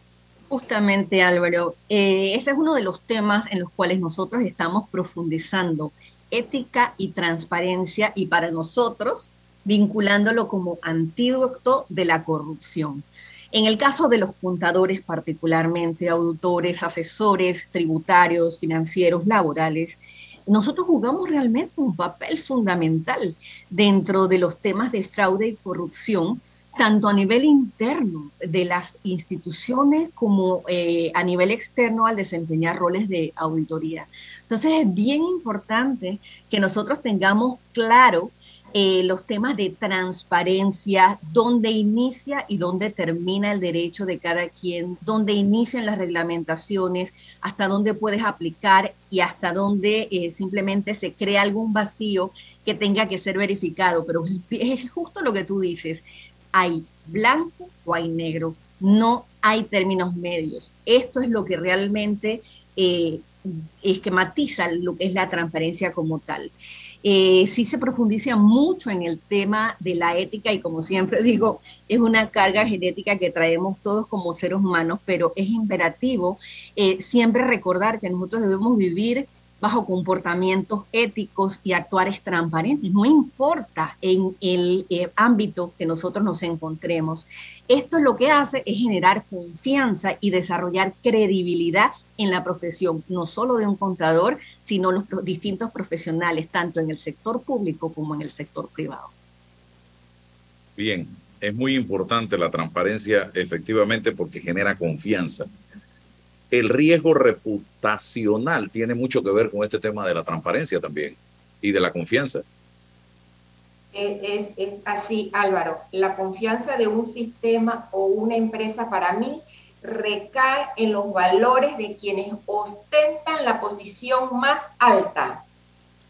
Justamente, Álvaro, eh, ese es uno de los temas en los cuales nosotros estamos profundizando. Ética y transparencia y para nosotros vinculándolo como antídoto de la corrupción. En el caso de los contadores particularmente, auditores, asesores tributarios, financieros, laborales, nosotros jugamos realmente un papel fundamental dentro de los temas de fraude y corrupción, tanto a nivel interno de las instituciones como eh, a nivel externo al desempeñar roles de auditoría. Entonces es bien importante que nosotros tengamos claro eh, los temas de transparencia, dónde inicia y dónde termina el derecho de cada quien, dónde inician las reglamentaciones, hasta dónde puedes aplicar y hasta dónde eh, simplemente se crea algún vacío que tenga que ser verificado. Pero es justo lo que tú dices, hay blanco o hay negro, no hay términos medios. Esto es lo que realmente eh, esquematiza lo que es la transparencia como tal. Eh, sí se profundiza mucho en el tema de la ética y como siempre digo, es una carga genética que traemos todos como seres humanos, pero es imperativo eh, siempre recordar que nosotros debemos vivir bajo comportamientos éticos y actuar transparentes, no importa en el eh, ámbito que nosotros nos encontremos. Esto lo que hace es generar confianza y desarrollar credibilidad en la profesión, no solo de un contador, sino los distintos profesionales, tanto en el sector público como en el sector privado. Bien, es muy importante la transparencia, efectivamente, porque genera confianza. El riesgo reputacional tiene mucho que ver con este tema de la transparencia también y de la confianza. Es, es, así, Álvaro. La confianza de un sistema o una empresa para mí recae en los valores de quienes ostentan la posición más alta.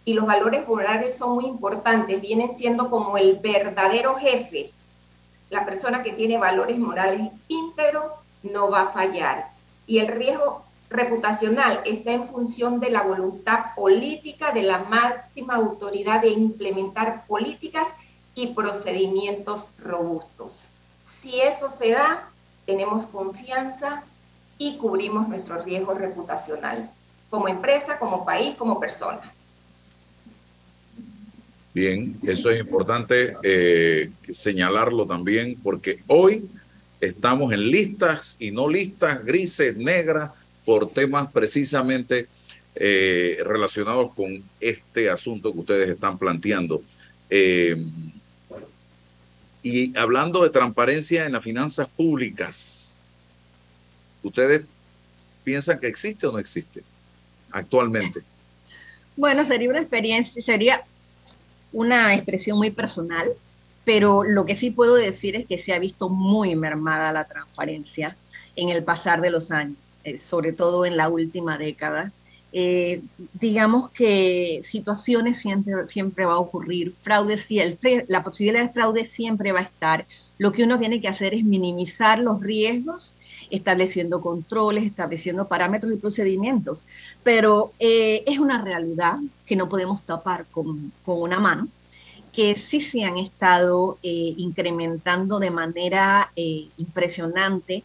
Y los valores morales son muy importantes, vienen siendo como el verdadero jefe. La persona que tiene valores morales íntegros no va a fallar. Y el riesgo reputacional está en función de la voluntad política de la máxima autoridad de implementar políticas y procedimientos robustos. Si eso se da, tenemos confianza y cubrimos nuestro riesgo reputacional, como empresa, como país, como persona. Bien, eso es importante eh, señalarlo también porque hoy estamos en listas y no listas grises, negras, por temas precisamente eh, relacionados con este asunto que ustedes están planteando. Eh, y hablando de transparencia en las finanzas públicas, ¿ustedes piensan que existe o no existe actualmente? Bueno, sería una experiencia, sería una expresión muy personal, pero lo que sí puedo decir es que se ha visto muy mermada la transparencia en el pasar de los años, eh, sobre todo en la última década. Eh, digamos que situaciones siempre, siempre va a ocurrir, fraude, la posibilidad de fraude siempre va a estar. Lo que uno tiene que hacer es minimizar los riesgos, estableciendo controles, estableciendo parámetros y procedimientos. Pero eh, es una realidad que no podemos tapar con, con una mano que sí se han estado eh, incrementando de manera impresionante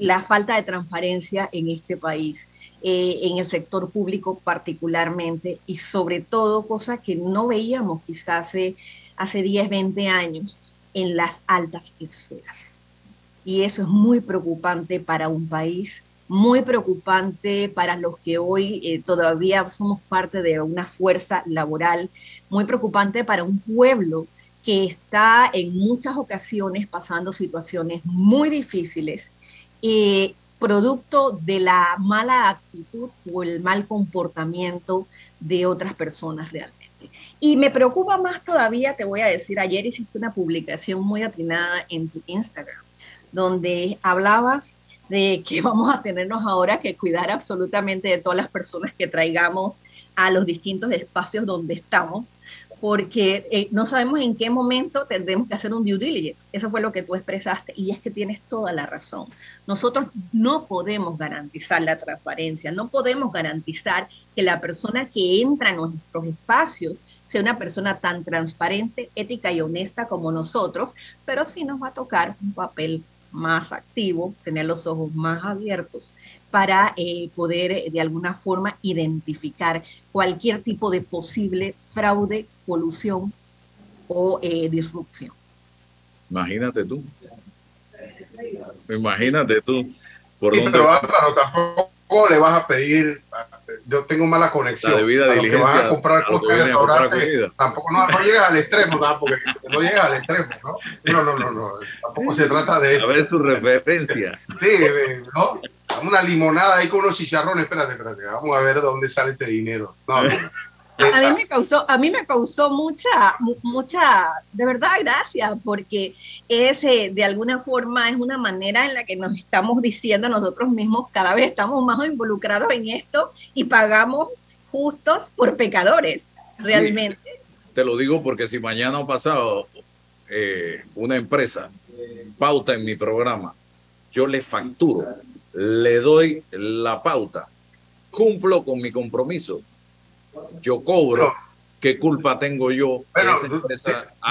la falta de transparencia en este país. Eh, en el sector público particularmente y sobre todo cosas que no veíamos quizás hace, hace 10, 20 años en las altas esferas. Y eso es muy preocupante para un país, muy preocupante para los que hoy eh, todavía somos parte de una fuerza laboral, muy preocupante para un pueblo que está en muchas ocasiones pasando situaciones muy difíciles eh, producto de la mala actitud o el mal comportamiento de otras personas realmente. Y me preocupa más todavía, te voy a decir, ayer hiciste una publicación muy atinada en tu Instagram, donde hablabas de que vamos a tenernos ahora que cuidar absolutamente de todas las personas que traigamos a los distintos espacios donde estamos, porque eh, no sabemos en qué momento tendremos que hacer un due diligence. Eso fue lo que tú expresaste y es que tienes toda la razón. Nosotros no podemos garantizar la transparencia, no podemos garantizar que la persona que entra en nuestros espacios sea una persona tan transparente, ética y honesta como nosotros, pero sí nos va a tocar un papel más activo, tener los ojos más abiertos para eh, poder eh, de alguna forma identificar cualquier tipo de posible fraude, colusión o eh, disrupción. Imagínate tú. Imagínate tú. ¿Por sí, Pero Álvaro, tampoco le vas a pedir, yo tengo mala conexión. La debida a los que van a comprar cosas en restaurante, tampoco no, no llegas al extremo, ¿no? porque no llegas al extremo, ¿no? No, no, no, no, tampoco se trata de eso. A ver su referencia. Sí, ¿no? una limonada ahí con unos chicharrones. Espérate, espérate, vamos a ver de dónde sale este dinero. No, A mí me causó, a mí me causó mucha, mucha, de verdad, gracia, porque es de alguna forma es una manera en la que nos estamos diciendo nosotros mismos, cada vez estamos más involucrados en esto y pagamos justos por pecadores, realmente. te lo digo porque si mañana o pasado eh, una empresa pauta en mi programa, yo le facturo le doy la pauta, cumplo con mi compromiso, yo cobro. ¿Qué culpa tengo yo? Bueno,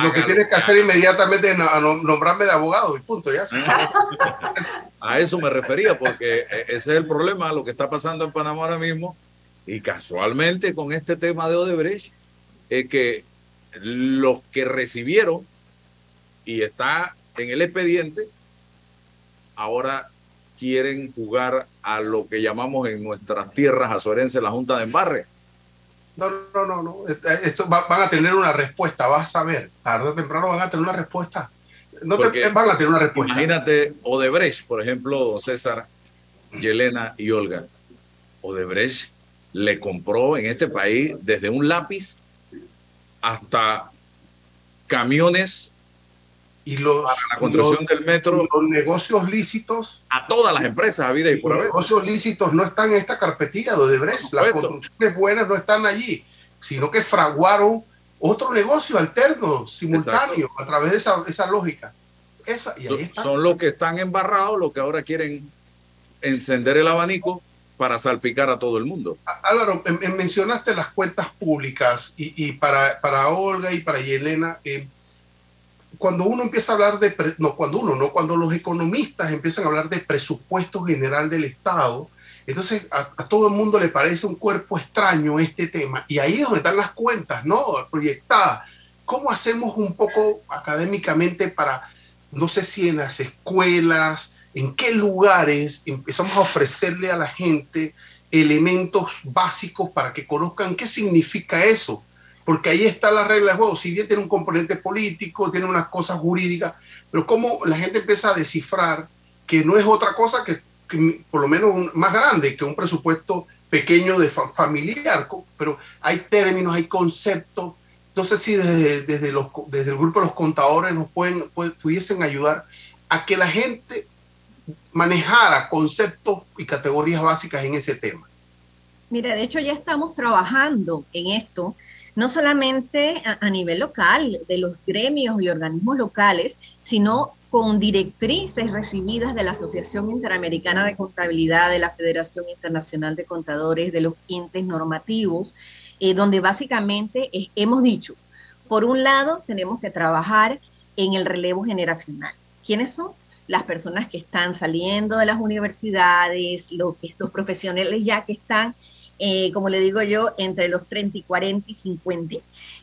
lo que tienes que hacer inmediatamente es nombrarme de abogado y punto, ya A eso me refería, porque e, ese es el problema, lo que está pasando en Panamá ahora mismo. Y casualmente con este tema de Odebrecht, es que los que recibieron y está en el expediente, ahora quieren jugar a lo que llamamos en nuestras tierras azuerenses la Junta de Embarre. No, no, no, no. Esto van a tener una respuesta, vas a ver. Tarde o temprano van a tener una respuesta. No te, van a tener una respuesta. Imagínate Odebrecht, por ejemplo, César, Yelena y Olga. Odebrecht le compró en este país desde un lápiz hasta camiones y los, la construcción del metro. Los negocios lícitos. A todas las empresas, a vida y por Los negocios lícitos no están en esta carpetilla de Odebrecht. Las construcciones buenas no están allí, sino que fraguaron otro negocio alterno, simultáneo, a través de esa, esa lógica. Esa, y ahí Son los que están embarrados, los que ahora quieren encender el abanico para salpicar a todo el mundo. Álvaro, mencionaste las cuentas públicas y, y para, para Olga y para Yelena, eh, cuando uno empieza a hablar de, no cuando uno, no, cuando los economistas empiezan a hablar de presupuesto general del Estado, Entonces a, todo el mundo le parece un cuerpo extraño este tema y ahí es donde están las cuentas, ¿no? Proyectadas. ¿Cómo hacemos un poco académicamente para, no sé si en las escuelas, en qué lugares empezamos a ofrecerle a la gente elementos básicos para que conozcan qué significa eso? Porque ahí está la regla de juego. Si bien tiene un componente político, tiene unas cosas jurídicas, pero cómo la gente empieza a descifrar que no es otra cosa que, por lo menos más grande que un presupuesto pequeño de familiar, pero hay términos, hay conceptos. Entonces, si desde, desde, los, desde el grupo de los contadores nos pueden, pudiesen ayudar a que la gente manejara conceptos y categorías básicas en ese tema. Mira, de hecho ya estamos trabajando en esto, no solamente a, nivel local, de los gremios y organismos locales, sino con directrices recibidas de la Asociación Interamericana de Contabilidad, de la Federación Internacional de Contadores, de los entes normativos, eh, donde básicamente hemos dicho, por un lado, tenemos que trabajar en el relevo generacional. ¿Quiénes son? Las personas que están saliendo de las universidades, los, profesionales ya que están, eh, como le digo yo, entre los 30 y 40 y 50.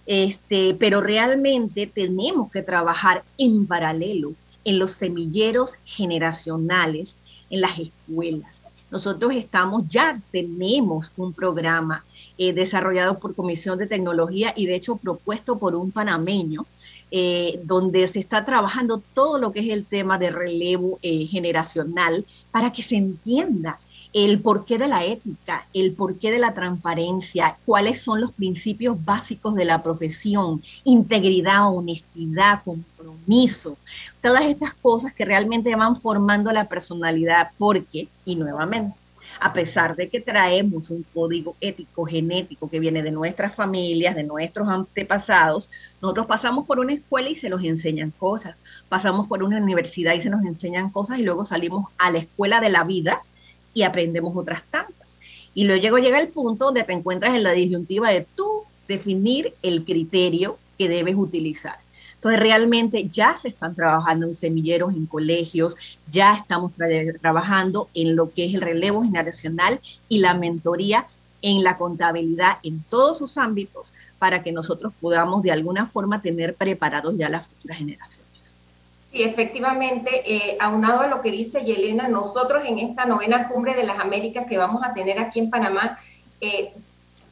Este, pero realmente tenemos que trabajar en paralelo en los semilleros generacionales en las escuelas. Nosotros estamos, ya tenemos un programa eh, desarrollado por Comisión de Tecnología y de hecho propuesto por un panameño, eh, donde se está trabajando todo lo que es el tema de relevo generacional para que se entienda el porqué de la ética, el porqué de la transparencia, cuáles son los principios básicos de la profesión, integridad, honestidad, compromiso, todas estas cosas que realmente van formando la personalidad, porque, y nuevamente, a pesar de que traemos un código ético genético que viene de nuestras familias, de nuestros antepasados, nosotros pasamos por una escuela y se nos enseñan cosas, pasamos por una universidad y se nos enseñan cosas y luego salimos a la escuela de la vida y aprendemos otras tantas. Y luego llega el punto donde te encuentras en la disyuntiva de tú definir el criterio que debes utilizar. Entonces, realmente ya se están trabajando en semilleros, en colegios, ya estamos trabajando en lo que es el relevo generacional y la mentoría en la contabilidad en todos sus ámbitos para que nosotros podamos de alguna forma tener preparados ya las futuras generaciones. Sí, efectivamente, eh, aunado a lo que dice Yelena, nosotros en esta novena cumbre de las Américas que vamos a tener aquí en Panamá, eh,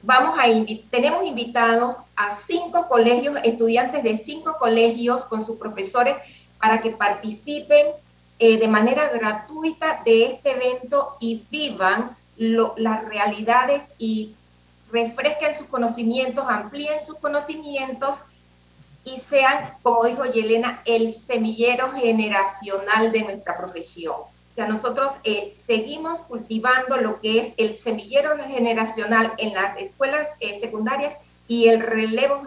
vamos a tenemos invitados a cinco colegios, estudiantes de cinco colegios con sus profesores para que participen eh, de manera gratuita de este evento y vivan las realidades y refresquen sus conocimientos, amplíen sus conocimientos y sean, como dijo Yelena, el semillero generacional de nuestra profesión. O sea, nosotros eh, seguimos cultivando lo que es el semillero generacional en las escuelas eh, secundarias y el relevo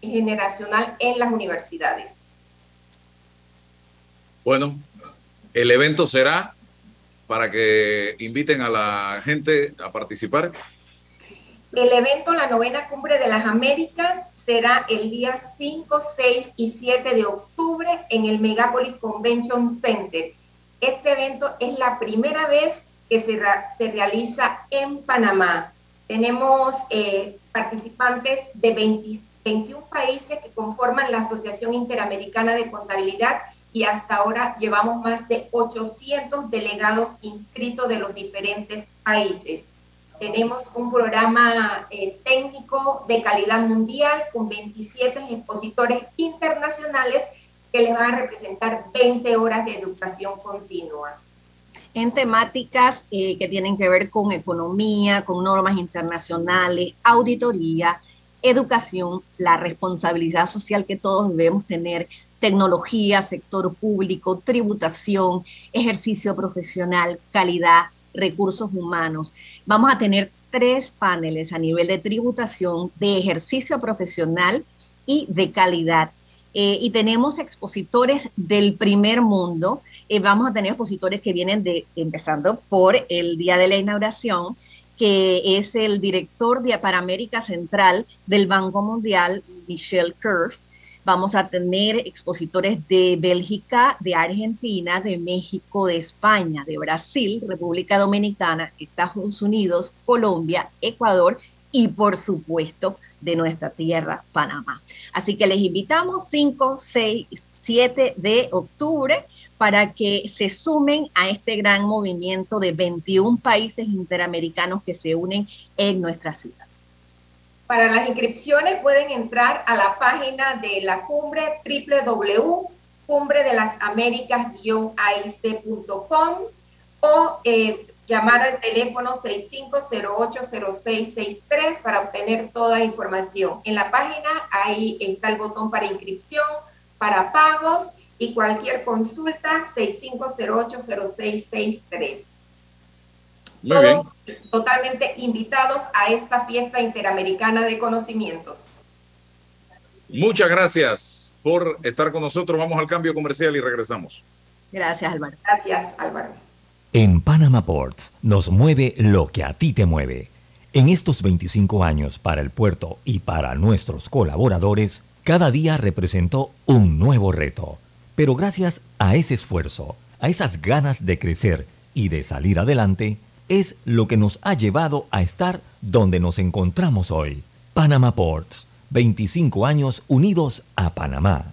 generacional en las universidades. Bueno, el evento será para que inviten a la gente a participar. El evento, la novena cumbre de las Américas, será el día 5, 6 y 7 de octubre en el Megapolis Convention Center. Este evento es la primera vez que se, realiza en Panamá. Tenemos eh, participantes de 21 países que conforman la Asociación Interamericana de Contabilidad y hasta ahora llevamos más de 800 delegados inscritos de los diferentes países. Tenemos un programa eh, técnico de calidad mundial con 27 expositores internacionales que les van a representar 20 horas de educación continua. En temáticas eh, que tienen que ver con economía, con normas internacionales, auditoría, educación, la responsabilidad social que todos debemos tener, tecnología, sector público, tributación, ejercicio profesional, calidad, recursos humanos. Vamos a tener tres paneles a nivel de tributación, de ejercicio profesional y de calidad. Eh, y tenemos expositores del primer mundo. Eh, vamos a tener expositores que vienen de, empezando por el día de la inauguración, que es el director de para América Central del Banco Mundial, Michelle Curve. Vamos a tener expositores de Bélgica, de Argentina, de México, de España, de Brasil, República Dominicana, Estados Unidos, Colombia, Ecuador y por supuesto de nuestra tierra, Panamá. Así que les invitamos 5, 6, 7 de octubre para que se sumen a este gran movimiento de 21 países interamericanos que se unen en nuestra ciudad. Para las inscripciones pueden entrar a la página de la cumbre www.cumbre-de-las-américas-aic.com o eh, llamar al teléfono 65080663 para obtener toda información. En la página ahí está el botón para inscripción, para pagos y cualquier consulta 65080663. Todos totalmente invitados a esta fiesta interamericana de conocimientos. Muchas gracias por estar con nosotros. Vamos al cambio comercial y regresamos. Gracias, Álvaro. Gracias, Álvaro. En Panama Ports nos mueve lo que a ti te mueve. En estos 25 años para el puerto y para nuestros colaboradores, cada día representó un nuevo reto. Pero gracias a ese esfuerzo, a esas ganas de crecer y de salir adelante, es lo que nos ha llevado a estar donde nos encontramos hoy. Panama Ports, 25 años unidos a Panamá.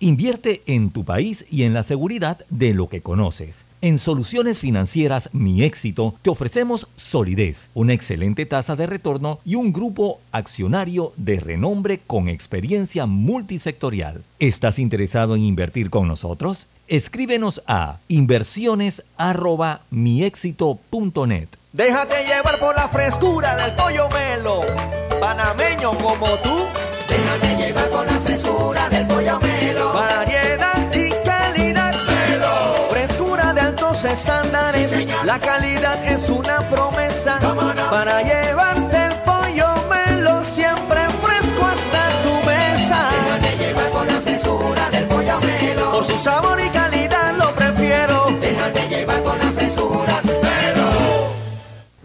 Invierte en tu país y en la seguridad de lo que conoces. En Soluciones Financieras Mi Éxito te ofrecemos solidez, una excelente tasa de retorno y un grupo accionario de renombre con experiencia multisectorial. ¿Estás interesado en invertir con nosotros? Escríbenos a inversiones@miexito.net. Déjate llevar por la frescura del pollo melo, panameño como tú. Estándares. la calidad es una promesa. Para llevarte el pollo melo siempre fresco hasta tu mesa. Déjate llevar por la frescura del pollo melo. Por su sabor y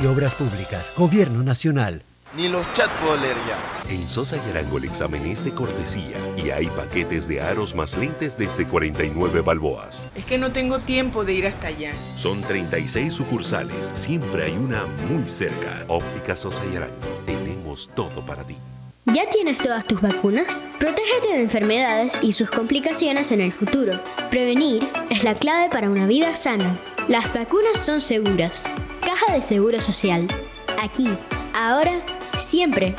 de Obras Públicas, Gobierno Nacional. Ni los chats puedo leer ya. En Sosa y Arango el examen es de cortesía y hay paquetes de aros más lentes desde 49 balboas. Es que no tengo tiempo de ir hasta allá. Son 36 sucursales, siempre hay una muy cerca. Óptica Sosa y Arango, tenemos todo para ti. ¿Ya tienes todas tus vacunas? Protégete de enfermedades y sus complicaciones en el futuro. Prevenir es la clave para una vida sana. Las vacunas son seguras. Caja de Seguro Social. Aquí, ahora, siempre.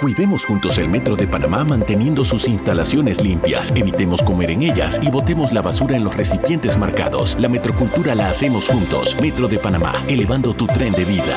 Cuidemos juntos el Metro de Panamá manteniendo sus instalaciones limpias, evitemos comer en ellas y botemos la basura en los recipientes marcados. La metrocultura la hacemos juntos. Metro de Panamá, elevando tu tren de vida.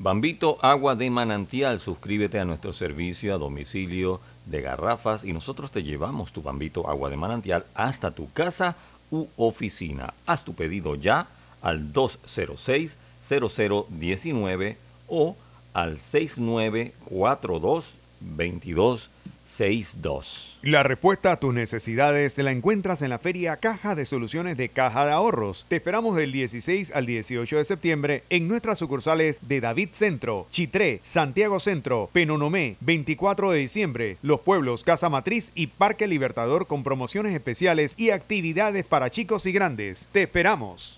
Bambito Agua de Manantial, suscríbete a nuestro servicio a domicilio de garrafas y nosotros te llevamos tu Bambito Agua de Manantial hasta tu casa u oficina. Haz tu pedido ya al 206-0019 o al 6942 2262. La respuesta a tus necesidades la encuentras en la Feria Caja de Soluciones de Caja de Ahorros. Te esperamos del 16 al 18 de septiembre en nuestras sucursales de David Centro, Chitré, Santiago Centro, Penonomé, 24 de diciembre, Los Pueblos, Casa Matriz y Parque Libertador con promociones especiales y actividades para chicos y grandes. Te esperamos.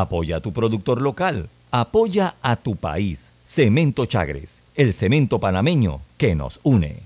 Apoya a tu productor local. Apoya a tu país. Cemento Chagres, el cemento panameño que nos une.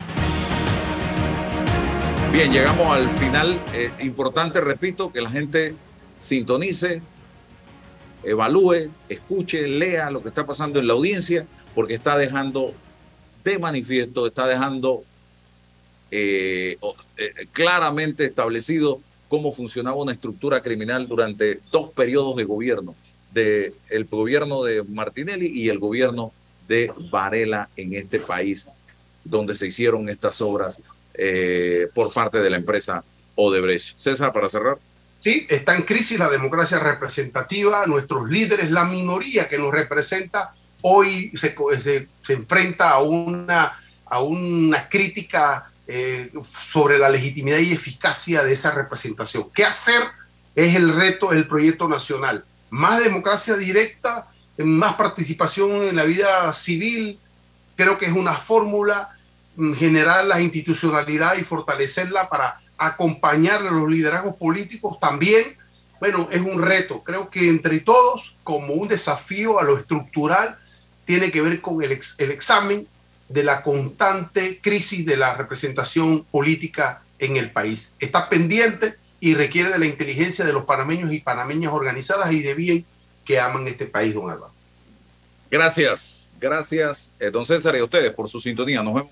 Bien, llegamos al final. Eh, importante, repito, que la gente sintonice, evalúe, escuche, lea lo que está pasando en la audiencia, porque está dejando de manifiesto, está dejando eh, eh, claramente establecido cómo funcionaba una estructura criminal durante dos periodos de gobierno, de el gobierno de Martinelli y el gobierno de Varela en este país, donde se hicieron estas obras eh, por parte de la empresa Odebrecht. César, para cerrar. Sí, está en crisis la democracia representativa, nuestros líderes, la minoría que nos representa, hoy se, se- enfrenta a una, a una crítica eh, sobre la legitimidad y eficacia de esa representación. ¿Qué hacer? Es el reto, el proyecto nacional. Más democracia directa, más participación en la vida civil, creo que es una fórmula generar la institucionalidad y fortalecerla para acompañar a los liderazgos políticos también, bueno, es un reto. Creo que entre todos, como un desafío a lo estructural, tiene que ver con el, ex- el examen de la constante crisis de la representación política en el país. Está pendiente y requiere de la inteligencia de los panameños y panameñas organizadas y de bien que aman este país, don Álvaro. Gracias, gracias, eh, don César, y a ustedes por su sintonía. Nos vemos.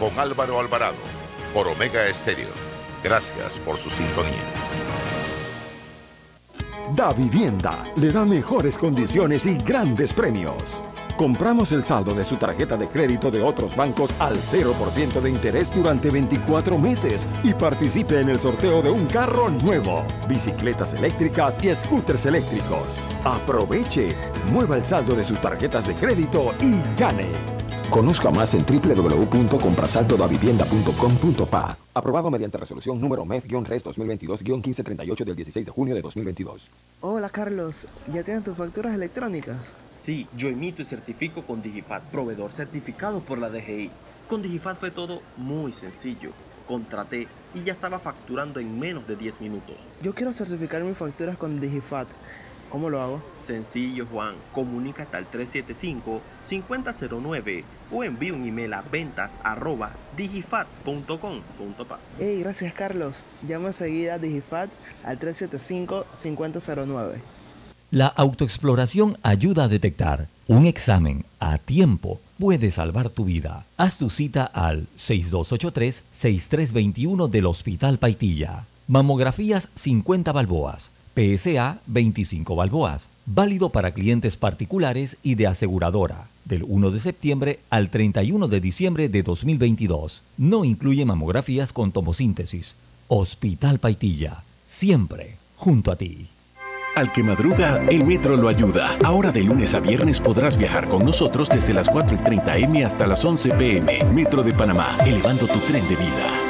con Álvaro Alvarado por Omega Estéreo. Gracias por su sintonía. Da Vivienda le da mejores condiciones y grandes premios. Compramos el saldo de su tarjeta de crédito de otros bancos al 0% de interés durante 24 meses y participe en el sorteo de un carro nuevo, bicicletas eléctricas y scooters eléctricos. Aproveche, mueva el saldo de sus tarjetas de crédito y gane. Conozca más en www.comprasaldodavivienda.com.pa. Aprobado mediante resolución número MEF-RES 2022-1538 del 16 de junio de 2022. Hola Carlos, ¿ya tienen tus facturas electrónicas? Sí, yo emito y certifico con Digifat, proveedor certificado por la DGI. Con Digifat fue todo muy sencillo. Contraté y ya estaba facturando en menos de 10 minutos. Yo quiero certificar mis facturas con Digifat. ¿Cómo lo hago? Sencillo, Juan. Comunícate al 375-5009 o envía un email a ventas arroba digifat.com.pa. Hey, gracias Carlos. Llama enseguida a Digifat al 375-5009. La autoexploración ayuda a detectar. Un examen a tiempo puede salvar tu vida. Haz tu cita al 6283-6321 del Hospital Paitilla. Mamografías 50 balboas. PSA 25 balboas. Válido para clientes particulares y de aseguradora. Del 1 de septiembre al 31 de diciembre de 2022. No incluye mamografías con tomosíntesis. Hospital Paitilla. Siempre junto a ti. Al que madruga, el metro lo ayuda. Ahora de lunes a viernes podrás viajar con nosotros desde las 4 y 30 M hasta las 11 PM. Metro de Panamá, elevando tu tren de vida.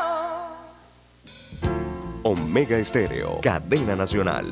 Omega Estéreo, cadena nacional.